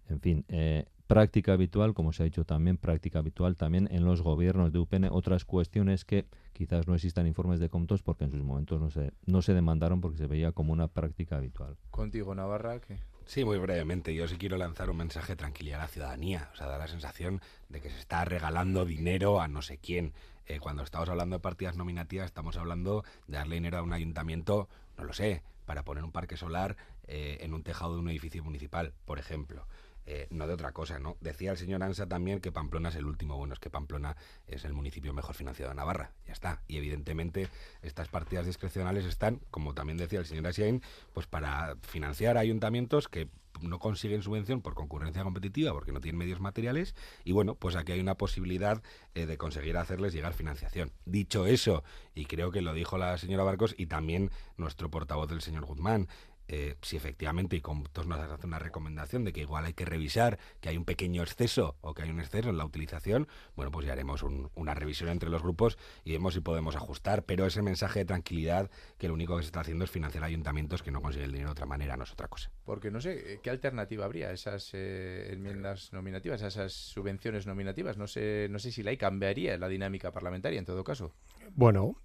En fin, eh, práctica habitual, como se ha dicho también, práctica habitual también en los gobiernos de UPN. Otras cuestiones que quizás no existan informes de contos porque en sus momentos no se, no se demandaron porque se veía como una práctica habitual. Contigo, Navarra, que Sí, muy brevemente. Yo sí quiero lanzar un mensaje de tranquilidad a la ciudadanía. O sea, da la sensación de que se está regalando dinero a no sé quién. Eh, cuando estamos hablando de partidas nominativas, estamos hablando de darle dinero a un ayuntamiento, no lo sé, para poner un parque solar eh, en un tejado de un edificio municipal, por ejemplo. Eh, no de otra cosa, ¿no? Decía el señor Ansa también que Pamplona es el último. Bueno, es que Pamplona es el municipio mejor financiado de Navarra, ya está. Y evidentemente estas partidas discrecionales están, como también decía el señor Asiain, pues para financiar ayuntamientos que no consiguen subvención por concurrencia competitiva porque no tienen medios materiales y bueno, pues aquí hay una posibilidad eh, de conseguir hacerles llegar financiación. Dicho eso, y creo que lo dijo la señora Barcos y también nuestro portavoz del señor Guzmán, eh, si efectivamente, y con todos nos hace una recomendación de que igual hay que revisar que hay un pequeño exceso o que hay un exceso en la utilización, bueno, pues ya haremos una revisión entre los grupos y vemos si podemos ajustar, pero ese mensaje de tranquilidad que lo único que se está haciendo es financiar ayuntamientos que no consiguen el dinero de otra manera, no es otra cosa. Porque no sé, eh, ¿qué alternativa habría a esas eh, enmiendas nominativas, a esas subvenciones nominativas? No sé, no sé si la hay cambiaría la dinámica parlamentaria en todo caso. Bueno,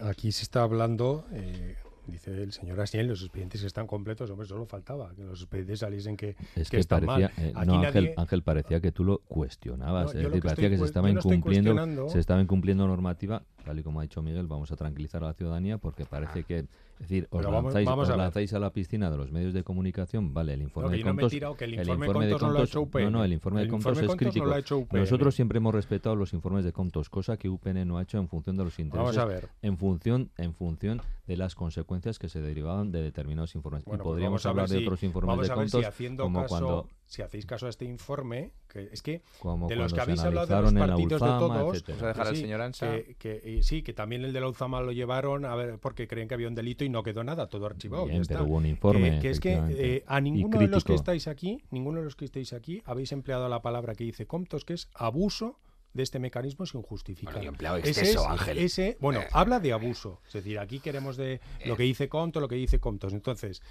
aquí se está hablando dice el señor Asiel, los expedientes están completos, hombre, solo faltaba que los expedientes saliesen que, es que, que, están parecía, mal. eh, Aquí no, nadie- Ángel, Ángel, parecía que tú lo cuestionabas, No, es decir, parecía que se estaba no incumpliendo, se estaba incumpliendo normativa, tal y como ha dicho Miguel, vamos a tranquilizar a la ciudadanía porque parece que, es decir, os vamos- lanzáis, vamos os lanzáis a la piscina de los medios de comunicación, vale, el informe No, de yo no me he Contos, tirado, que el informe informe de Contos no lo ha hecho UPN. no, no, el informe El de Contos informe es Contos no crítico. hecho UPN. Nosotros siempre hemos respetado los informes de Contos, cosa que UPN no ha hecho en función de los intereses, Vamos a ver. en función, en función de las consecuencias que se derivaban de determinados informes. Bueno, y pues podríamos hablar de otros informes de si Contos, como caso- cuando si hacéis caso a este informe, que es que Como de los que habéis hablado de los partidos de todos. Vamos a dejar que al sí, señor Ansa. que- que- y sí, que también el de la Ulzama lo llevaron a ver porque creen que había un delito y no quedó nada, todo archivado. Bien, ya pero está. hubo un informe, Que, que es que eh, a ninguno de los que estáis aquí, ninguno de los que estáis aquí, habéis empleado la palabra que dice Comptos, que es abuso de este mecanismo sin justificar. Bueno, Ese exceso, es- Ángel. ese- bueno, Eh. habla de abuso. Es decir, aquí queremos de lo que dice Comptos, lo que dice Comptos. Entonces,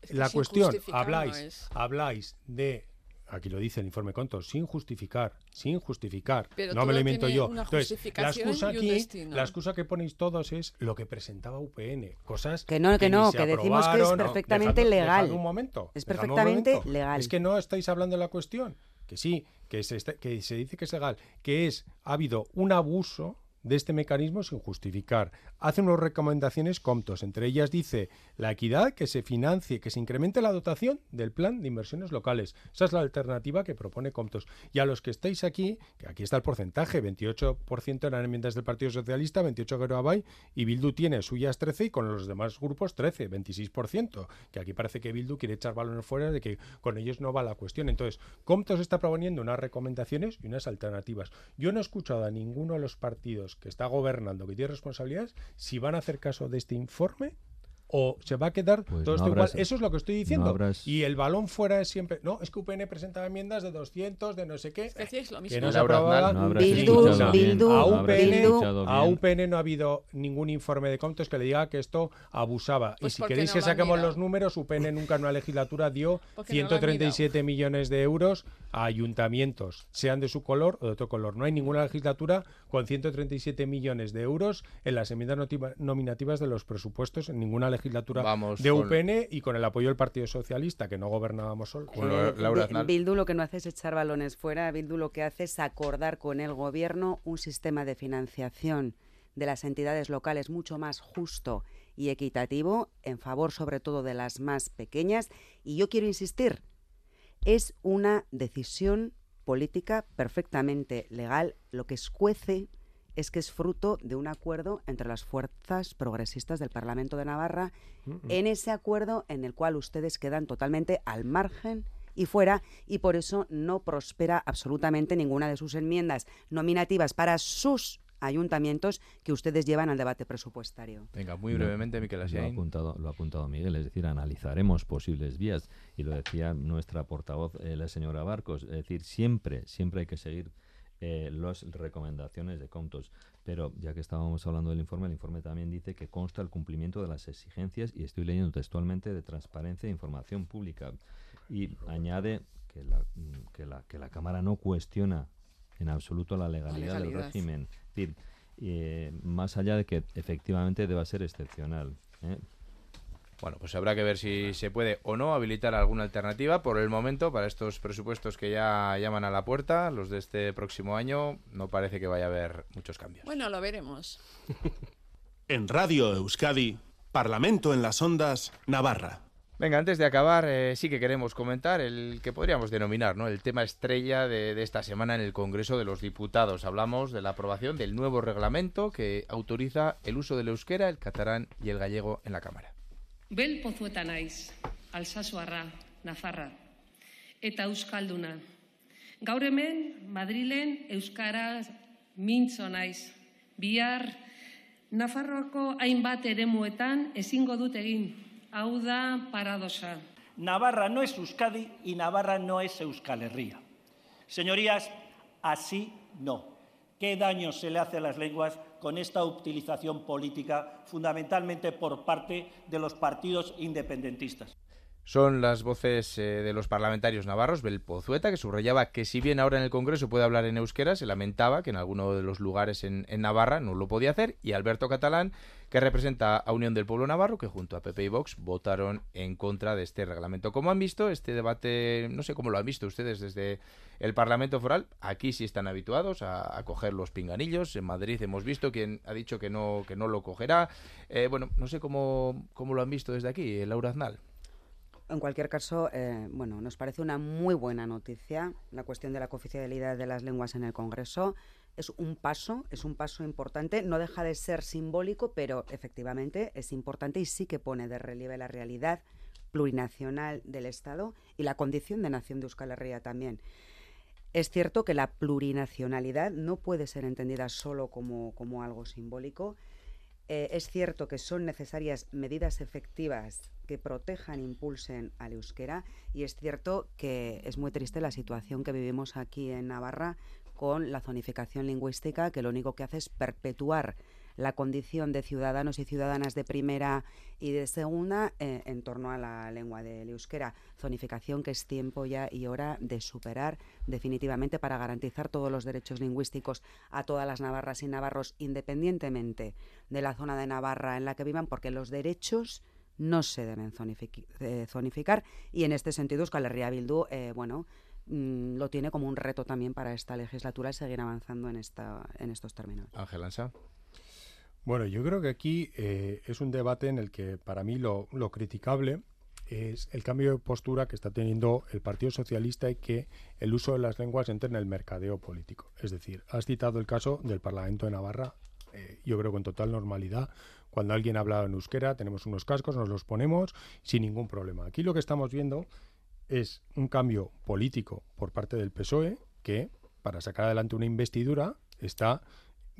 que la cuestión, no habláis, es. habláis de aquí lo dice el informe Contos, sin justificar, sin justificar. Pero no me lo invento yo. una Entonces, la justificación excusa aquí, la excusa que ponéis todos es lo que presentaba UPN, cosas Que no, que no, que decimos que es perfectamente legal. un momento. Es perfectamente momento. legal. Es que no estáis hablando de la cuestión. Que sí, que se, está- que se dice que es legal, que es ha habido un abuso de este mecanismo sin justificar. Hace unas recomendaciones comptos. Entre ellas dice la equidad, que se financie, que se incremente la dotación del plan de inversiones locales. Esa es la alternativa que propone Comptos. Y a los que estáis aquí, que aquí está el porcentaje, 28% eran enmiendas del Partido Socialista, 28 que Abay, y Bildu tiene suyas 13 y con los demás grupos 13, 26%. Que aquí parece que Bildu quiere echar balones fuera de que con ellos no va la cuestión. Entonces, Comptos está proponiendo unas recomendaciones y unas alternativas. Yo no he escuchado a ninguno de los partidos que está gobernando, que tiene responsabilidades, si van a hacer caso de este informe o se va a quedar Pues todo no esto igual. Eso es lo que estoy no diciendo. Y el balón fuera es siempre. No, es que UPN presentaba enmiendas de 200, de no sé qué. que decíais lo que mismo. no se aprobaba no bien, Bildu, a UPN, a. UPN no ha habido ningún informe de Comptos que le diga que esto abusaba. Pues y si porque queréis no que saquemos los números, UPN nunca en una legislatura dio <laughs> Porque no lo han 137 millones de euros a ayuntamientos, sean de su color o de otro color. No hay ninguna legislatura con 137 millones de euros en las enmiendas nominativas de los presupuestos en ninguna legislatura Vamos de con- UPN y con el apoyo del Partido Socialista, que no gobernábamos solos. Con Eh, Laura Aznar. Bildu lo que no hace es echar balones fuera, Bildu lo que hace es acordar con el gobierno un sistema de financiación de las entidades locales mucho más justo y equitativo, en favor sobre todo de las más pequeñas. Y yo quiero insistir, es una decisión política perfectamente legal. Lo que escuece es que es fruto de un acuerdo entre las fuerzas progresistas del Parlamento de Navarra, en ese acuerdo en el cual ustedes quedan totalmente al margen y fuera, y por eso no prospera absolutamente ninguna de sus enmiendas nominativas para sus ayuntamientos que ustedes llevan al debate presupuestario. Venga, muy brevemente, Miquel Lo ha, apuntado, lo ha apuntado Miguel, es decir, analizaremos posibles vías, y lo decía nuestra portavoz, eh, la señora Barcos, es decir, siempre, siempre hay que seguir eh, las recomendaciones de Comptos. Pero ya que estábamos hablando del informe, el informe también dice que consta el cumplimiento de las exigencias, y estoy leyendo textualmente, de transparencia e información pública. Y añade que la, mm, que la, que la Cámara no cuestiona en absoluto la legalidad, del legalidad. régimen. Es decir, eh, más allá de que efectivamente deba ser excepcional. ¿eh? Bueno, pues habrá que ver si se puede o no habilitar alguna alternativa. Por el momento, para estos presupuestos que ya llaman a la puerta, los de este próximo año, no parece que vaya a haber muchos cambios. Bueno, lo veremos. <laughs> En Radio Euskadi, Parlamento en las Ondas, Navarra. Venga, antes de acabar, eh, sí que queremos comentar el que podríamos denominar ¿no? el tema estrella de, de esta semana en el Congreso de los Diputados. Hablamos de la aprobación del nuevo reglamento que autoriza el uso del euskera, el catalán y el gallego en la Cámara. Bel pozueta naiz, alsazuarra, nafarra, eta euskalduna. Gaur hemen, Madrilen, euskaraz mintzo naiz. Bihar, Nafarroako hainbat eremuetan ezingo dut egin. Hau da paradosa. Navarra no es Euskadi y Navarra no es Euskal Herria. Señorías, así no. ¿Qué daño se le hace a las lenguas con esta utilización política, fundamentalmente por parte de los partidos independentistas? Son las voces eh, de los parlamentarios navarros, Belpozueta, que subrayaba que si bien ahora en el Congreso puede hablar en euskera, se lamentaba que en alguno de los lugares en, Navarra no lo podía hacer, y Alberto Catalán, que representa a Unión del Pueblo Navarro, que junto a PP y Vox votaron en contra de este reglamento. ¿Cómo han visto este debate? No sé cómo lo han visto ustedes desde el Parlamento Foral. Aquí sí están habituados a, coger los pinganillos. En Madrid hemos visto quien ha dicho que no, que no lo cogerá. Eh, bueno, no sé cómo, cómo lo han visto desde aquí, Laura Aznal. En cualquier caso, eh, bueno, nos parece una muy buena noticia la cuestión de la cooficialidad de las lenguas en el Congreso. Es un paso, es un paso importante. No deja de ser simbólico, pero efectivamente es importante y sí que pone de relieve la realidad plurinacional del Estado y la condición de nación de Euskal Herria también. Es cierto que la plurinacionalidad no puede ser entendida solo como, como algo simbólico. Eh, es cierto que son necesarias medidas efectivas que protejan, impulsen al euskera y es cierto que es muy triste la situación que vivimos aquí en Navarra con la zonificación lingüística que lo único que hace es perpetuar la condición de ciudadanos y ciudadanas de primera y de segunda eh, en torno a la lengua del euskera. Zonificación que es tiempo ya y hora de superar definitivamente para garantizar todos los derechos lingüísticos a todas las navarras y navarros independientemente de la zona de Navarra en la que vivan, porque los derechos no se deben eh, zonificar y en este sentido Euskal Herria Bildu, eh, bueno, mm, lo tiene como un reto también para esta legislatura seguir avanzando en, esta, en estos términos. Ángel Ansa. Bueno, yo creo que aquí eh, es un debate en el que para mí lo, criticable es el cambio de postura que está teniendo el Partido Socialista y que el uso de las lenguas entre en el mercadeo político. Es decir, has citado el caso del Parlamento de Navarra, yo creo en total normalidad, cuando alguien habla en euskera, tenemos unos cascos, nos los ponemos sin ningún problema. Aquí lo que estamos viendo es un cambio político por parte del PSOE que, para sacar adelante una investidura, está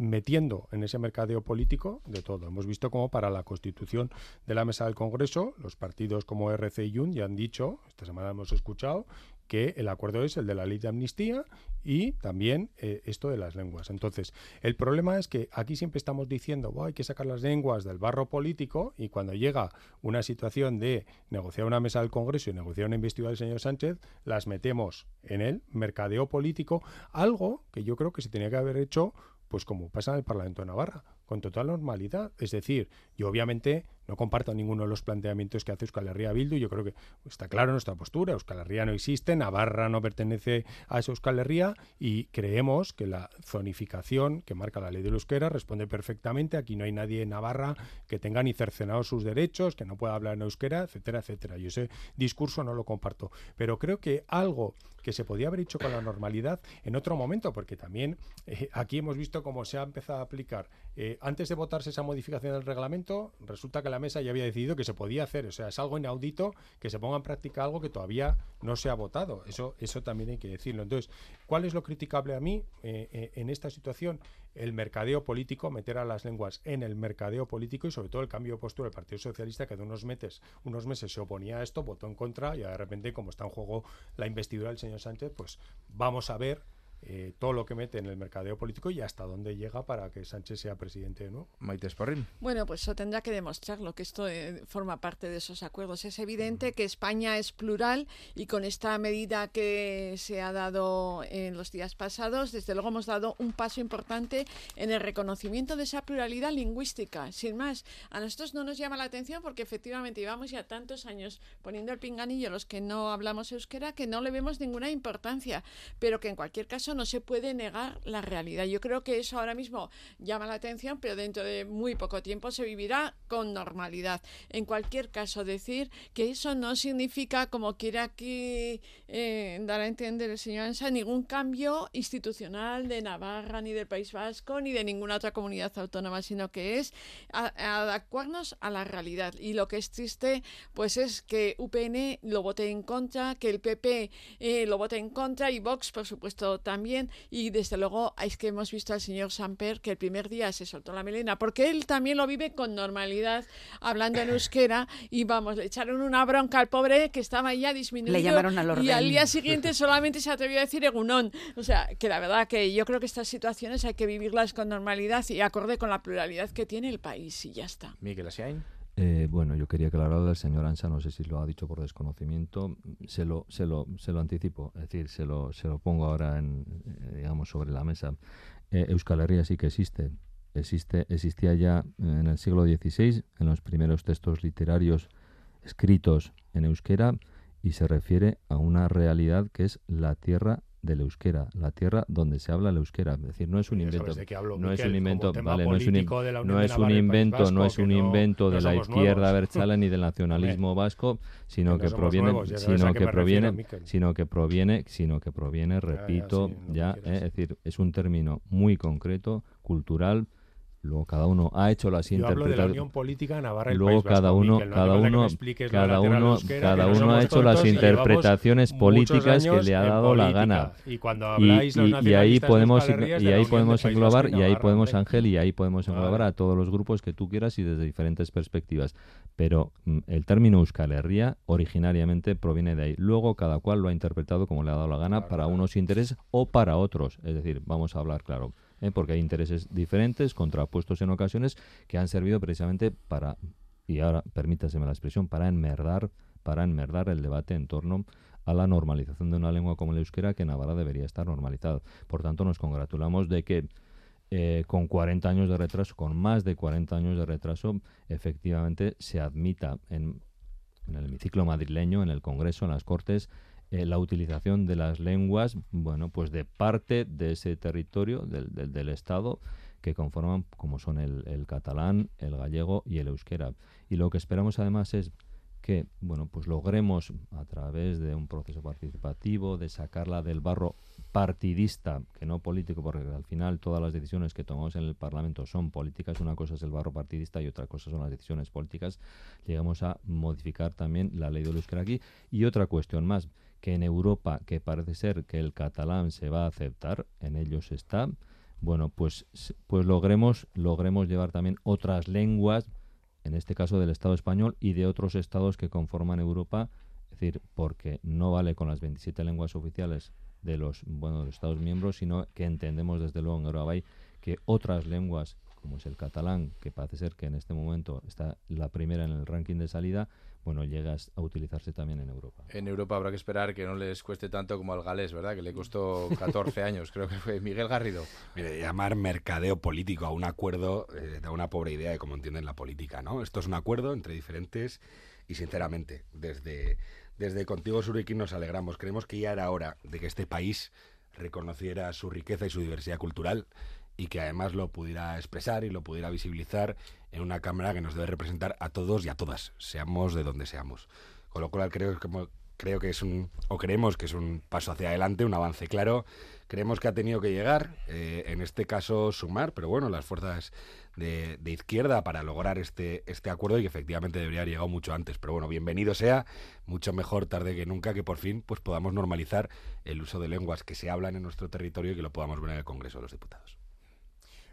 metiendo en ese mercadeo político de todo. Hemos visto como para la constitución de la mesa del Congreso, los partidos como RC y UN ya han dicho, esta semana hemos escuchado, que el acuerdo es el de la ley de amnistía y también eh, esto de las lenguas. Entonces, el problema es que aquí siempre estamos diciendo, hay que sacar las lenguas del barro político y cuando llega una situación de negociar una mesa del Congreso y negociar una investidura del señor Sánchez, las metemos en el mercadeo político, algo que yo creo que se tenía que haber hecho pues como pasa en el Parlamento de Navarra, con total normalidad. Es decir, yo obviamente no comparto ninguno de los planteamientos que hace Euskal Herria Bildu. Yo creo que está claro nuestra postura. Euskal Herria no existe, Navarra no pertenece a esa Euskal Herria y creemos que la zonificación que marca la ley de euskera responde perfectamente. Aquí no hay nadie en Navarra que tenga ni cercenado sus derechos, que no pueda hablar en euskera, etcétera, etcétera. Yo ese discurso no lo comparto. Pero creo que algo que se podía haber hecho con la normalidad en otro momento, porque también eh, aquí hemos visto cómo se ha empezado a aplicar. Eh, antes de votarse esa modificación del reglamento, resulta que la mesa ya había decidido que se podía hacer. O sea, es algo inaudito que se ponga en práctica algo que todavía no se ha votado. Eso, eso también hay que decirlo. Entonces, ¿cuál es lo criticable a mí eh, en esta situación? El mercadeo político, meter a las lenguas en el mercadeo político y sobre todo el cambio de postura del Partido Socialista que de unos meses, unos meses se oponía a esto, votó en contra y de repente, como está en juego la investidura del señor Sánchez, pues vamos a ver eh, todo lo que mete en el mercadeo político y hasta dónde llega para que Sánchez sea presidente no Maite Sporrin. Bueno, pues eso tendrá que demostrarlo, que esto eh, forma parte de esos acuerdos. Es evidente que España es plural y con esta medida que se ha dado en los días pasados, desde luego hemos dado un paso importante en el reconocimiento de esa pluralidad lingüística. Sin más, a nosotros no nos llama la atención porque efectivamente llevamos ya tantos años poniendo el pinganillo a los que no hablamos euskera que no le vemos ninguna importancia, pero que en cualquier caso no se puede negar la realidad. Yo creo que eso ahora mismo llama la atención, pero dentro de muy poco tiempo se vivirá con normalidad. En cualquier caso, decir que eso no significa, como quiere aquí eh, dar a entender el señor Ansa, ningún cambio institucional de Navarra, ni del País Vasco, ni de ninguna otra comunidad autónoma, sino que es adecuarnos a la realidad. Y lo que es triste, pues es que UPN lo vote en contra, que el PP eh, lo vote en contra y Vox, por supuesto, también también. Y desde luego es que hemos visto al señor Samper que el primer día se soltó la melena, porque él también lo vive con normalidad, hablando en <laughs> euskera. Y vamos, le echaron una bronca al pobre que estaba ya disminuido. Le llamaron al Y al día siguiente <laughs> solamente se atrevió a decir Egunón. O sea, que la verdad que yo creo que estas situaciones hay que vivirlas con normalidad y acorde con la pluralidad que tiene el país y ya está. Miguel Asiain. Eh, bueno, yo quería aclarar del señor Ansa, no sé si lo ha dicho por desconocimiento, se lo, se lo, se lo anticipo, es decir, se lo, se lo pongo ahora en, eh, digamos, sobre la mesa. Eh, Euskal Herria sí que existe, existe, existía ya en el siglo XVI, en los primeros textos literarios escritos en euskera, y se refiere a una realidad que es la tierra del euskera, la tierra donde se habla el euskera, es decir, no es un invento, no es un invento, vale, no es un, no es un invento, no es un invento de la izquierda berchala ni del <laughs> nacionalismo vasco, sino que, proviene, sino que, proviene, sino que proviene, sino que proviene, repito, ya, eh, es decir, es un término muy concreto, cultural, Luego cada uno ha hecho las interpretaciones. de la Unión Política Navarra Luego cada uno, cada uno, cada uno, cada uno ha hecho las interpretaciones políticas que le ha dado la gana. Y cuando habláis y, ahí podemos y ahí podemos englobar y ahí podemos Ángel y ahí podemos englobar a todos los grupos que tú quieras y desde diferentes perspectivas. Pero mm, el término Euskal Herria originariamente proviene de ahí. Luego cada cual lo ha interpretado como le ha dado la gana para unos intereses o para otros. Es decir, vamos a hablar claro. ¿Eh? porque hay intereses diferentes, contrapuestos en ocasiones, que han servido precisamente para, y ahora permítaseme la expresión, para enmerdar, para enmerdar el debate en torno a la normalización de una lengua como el euskera que en Navarra debería estar normalizada. Por tanto, nos congratulamos de que eh, con 40 años de retraso, con más de 40 años de retraso, efectivamente se admita en, en el hemiciclo madrileño, en el Congreso, en las Cortes, eh, la utilización de las lenguas, bueno, pues de parte de ese territorio del, del, Estado que conforman como son el, el, catalán, el gallego y el euskera. Y lo que esperamos además es que, bueno, pues logremos a través de un proceso participativo, de sacarla del barro partidista, que no político, porque al final todas las decisiones que tomamos en el Parlamento son políticas, una cosa es el barro partidista y otra cosa son las decisiones políticas, llegamos a modificar también la ley del euskera aquí. Y otra cuestión más, que en Europa, que parece ser que el catalán se va a aceptar, en ellos está, bueno, pues, pues logremos, logremos llevar también otras lenguas, en este caso del Estado español y de otros estados que conforman Europa, es decir, porque no vale con las 27 lenguas oficiales de los, bueno, de los Estados miembros, sino que entendemos desde luego en Europa que otras lenguas, como es el catalán, que parece ser que en este momento está la primera en el ranking de salida, bueno, llegas a utilizarse también en Europa. En Europa habrá que esperar que no les cueste tanto como al galés, ¿verdad? Que le costó 14 años, creo que fue Miguel Garrido. Mire, llamar mercadeo político a un acuerdo eh, da una pobre idea de cómo entienden la política, ¿no? Esto es un acuerdo entre diferentes y, sinceramente, desde, desde Contigo Suriquín nos alegramos. Creemos que ya era hora de que este país reconociera su riqueza y su diversidad cultural y que además lo pudiera expresar y lo pudiera visibilizar en una cámara que nos debe representar a todos y a todas, seamos de donde seamos. Con lo cual creo que es un o creemos que es un paso hacia adelante, un avance claro. Creemos que ha tenido que llegar, eh, en este caso sumar, pero bueno, las fuerzas de, izquierda para lograr este, este acuerdo y que efectivamente debería haber llegado mucho antes. Pero bueno, bienvenido sea, mucho mejor tarde que nunca que por fin pues podamos normalizar el uso de lenguas que se hablan en nuestro territorio y que lo podamos ver en el Congreso de los Diputados.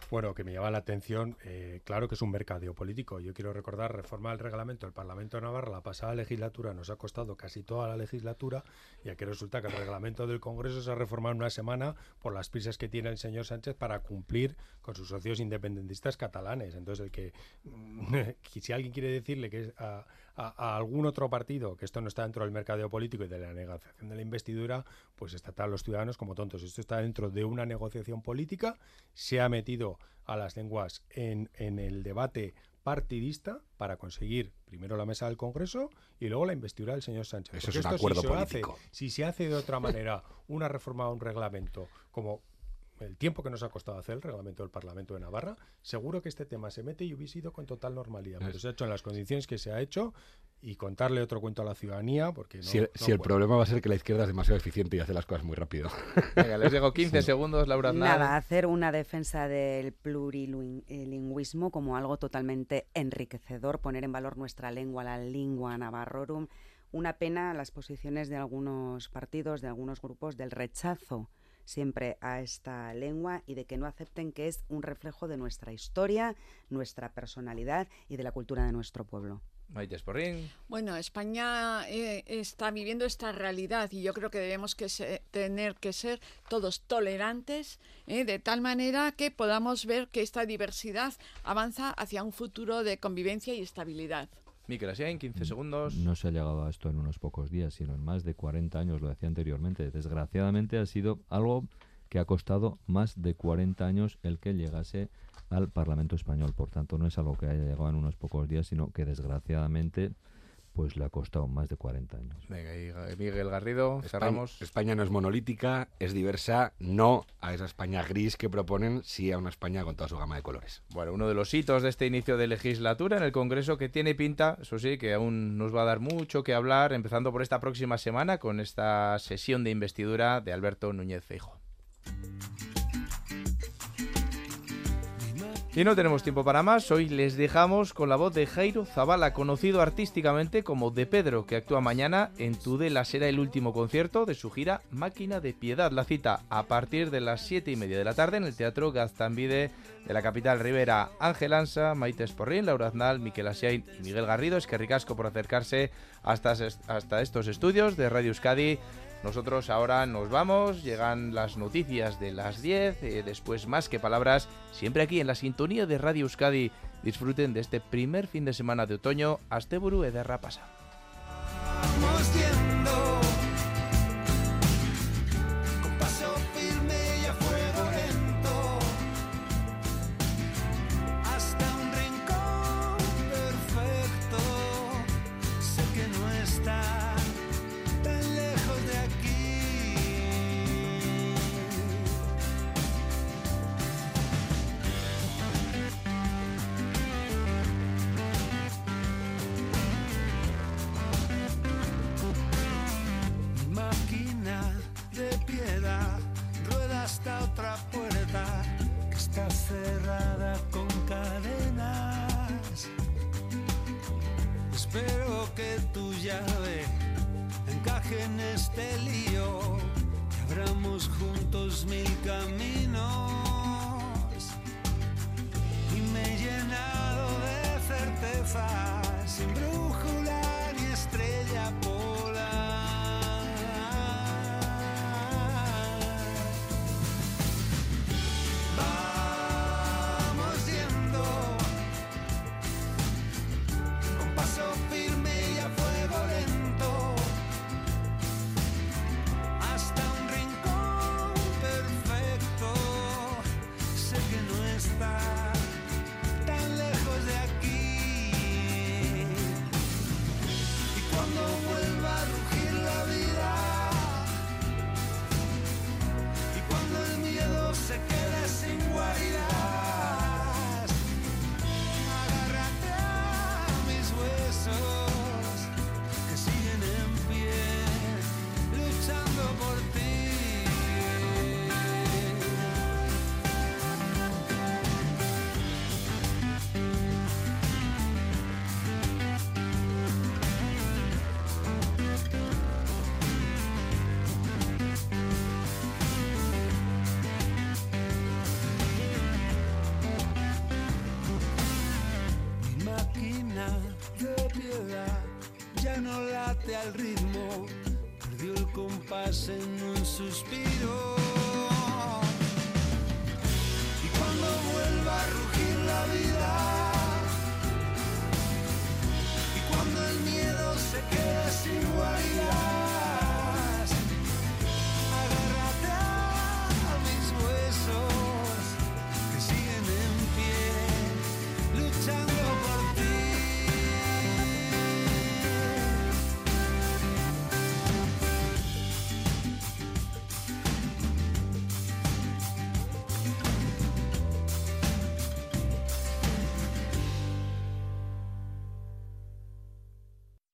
Bueno, que me llama la atención, eh, claro que es un mercadeo político. Yo quiero recordar, reforma el reglamento del Parlamento de Navarra, la pasada legislatura nos ha costado casi toda la legislatura y aquí resulta que el reglamento del Congreso se ha reformado en una semana por las prisas que tiene el señor Sánchez para cumplir con sus socios independentistas catalanes. Entonces, el que <laughs> si alguien quiere decirle que a, a, algún otro partido, que esto no está dentro del mercadeo político y de la negociación de la investidura, pues está a los ciudadanos como tontos. Esto está dentro de una negociación política, se ha metido a las lenguas en, en el debate partidista para conseguir primero la mesa del Congreso y luego la investidura del señor Sánchez. Eso es un acuerdo político. si se hace de otra manera una reforma a un reglamento como el tiempo que nos ha costado hacer el reglamento del Parlamento de Navarra, seguro que este tema se mete y hubiese ido con total normalidad. Pero se ha hecho en las condiciones que se ha hecho y contarle otro cuento a la ciudadanía porque Si el, problema va a ser que la izquierda es demasiado eficiente y hace las cosas muy rápido. <laughs> Venga, les dejo 15 segundos, Laura Nada, hacer una defensa del plurilingüismo como algo totalmente enriquecedor, poner en valor nuestra lengua, la lengua navarrorum. Una pena las posiciones de algunos partidos, de algunos grupos, del rechazo siempre a esta lengua y de que no acepten que es un reflejo de nuestra historia, nuestra personalidad y de la cultura de nuestro pueblo. Maite Esporrín. Bueno, España eh, está viviendo esta realidad y yo creo que debemos que tener que ser todos tolerantes eh, de tal manera que podamos ver que esta diversidad avanza hacia un futuro de convivencia y estabilidad. Miquel en 15 segundos. No se ha llegado a esto en unos pocos días, sino en más de 40 años, lo decía anteriormente. Desgraciadamente ha sido algo que ha costado más de 40 años el que llegase al Parlamento español. Por tanto, no es algo que haya llegado en unos pocos días, sino que desgraciadamente pues le ha costado más de 40 años. Venga, y Miguel Garrido, cerramos. España, no es monolítica, es diversa, no a esa España gris que proponen, sí a una España con toda su gama de colores. Bueno, uno de los hitos de este inicio de legislatura en el Congreso que tiene pinta, eso sí, que aún nos va a dar mucho que hablar, empezando por esta próxima semana con esta sesión de investidura de Alberto Núñez Feijo. Y no tenemos tiempo para más, hoy les dejamos con la voz de Jairo Zavala, conocido artísticamente como De Pedro, que actúa mañana en Tudela. Será el último concierto de su gira Máquina de Piedad. La cita a partir de las 7 y media de la tarde en el Teatro Gaztambide de la capital Rivera. Ángel Ansa, Maite Esporrín, Laura Aznal, Miquel Asiain y Miguel Garrido. Es que ricasco por acercarse hasta, hasta estos estudios de Radio Euskadi. Nosotros ahora nos vamos, llegan las noticias de las 10, eh, después más que palabras, siempre aquí en la sintonía de Radio Euskadi. Disfruten de este primer fin de semana de otoño. Asteburu Ederra pasa. Al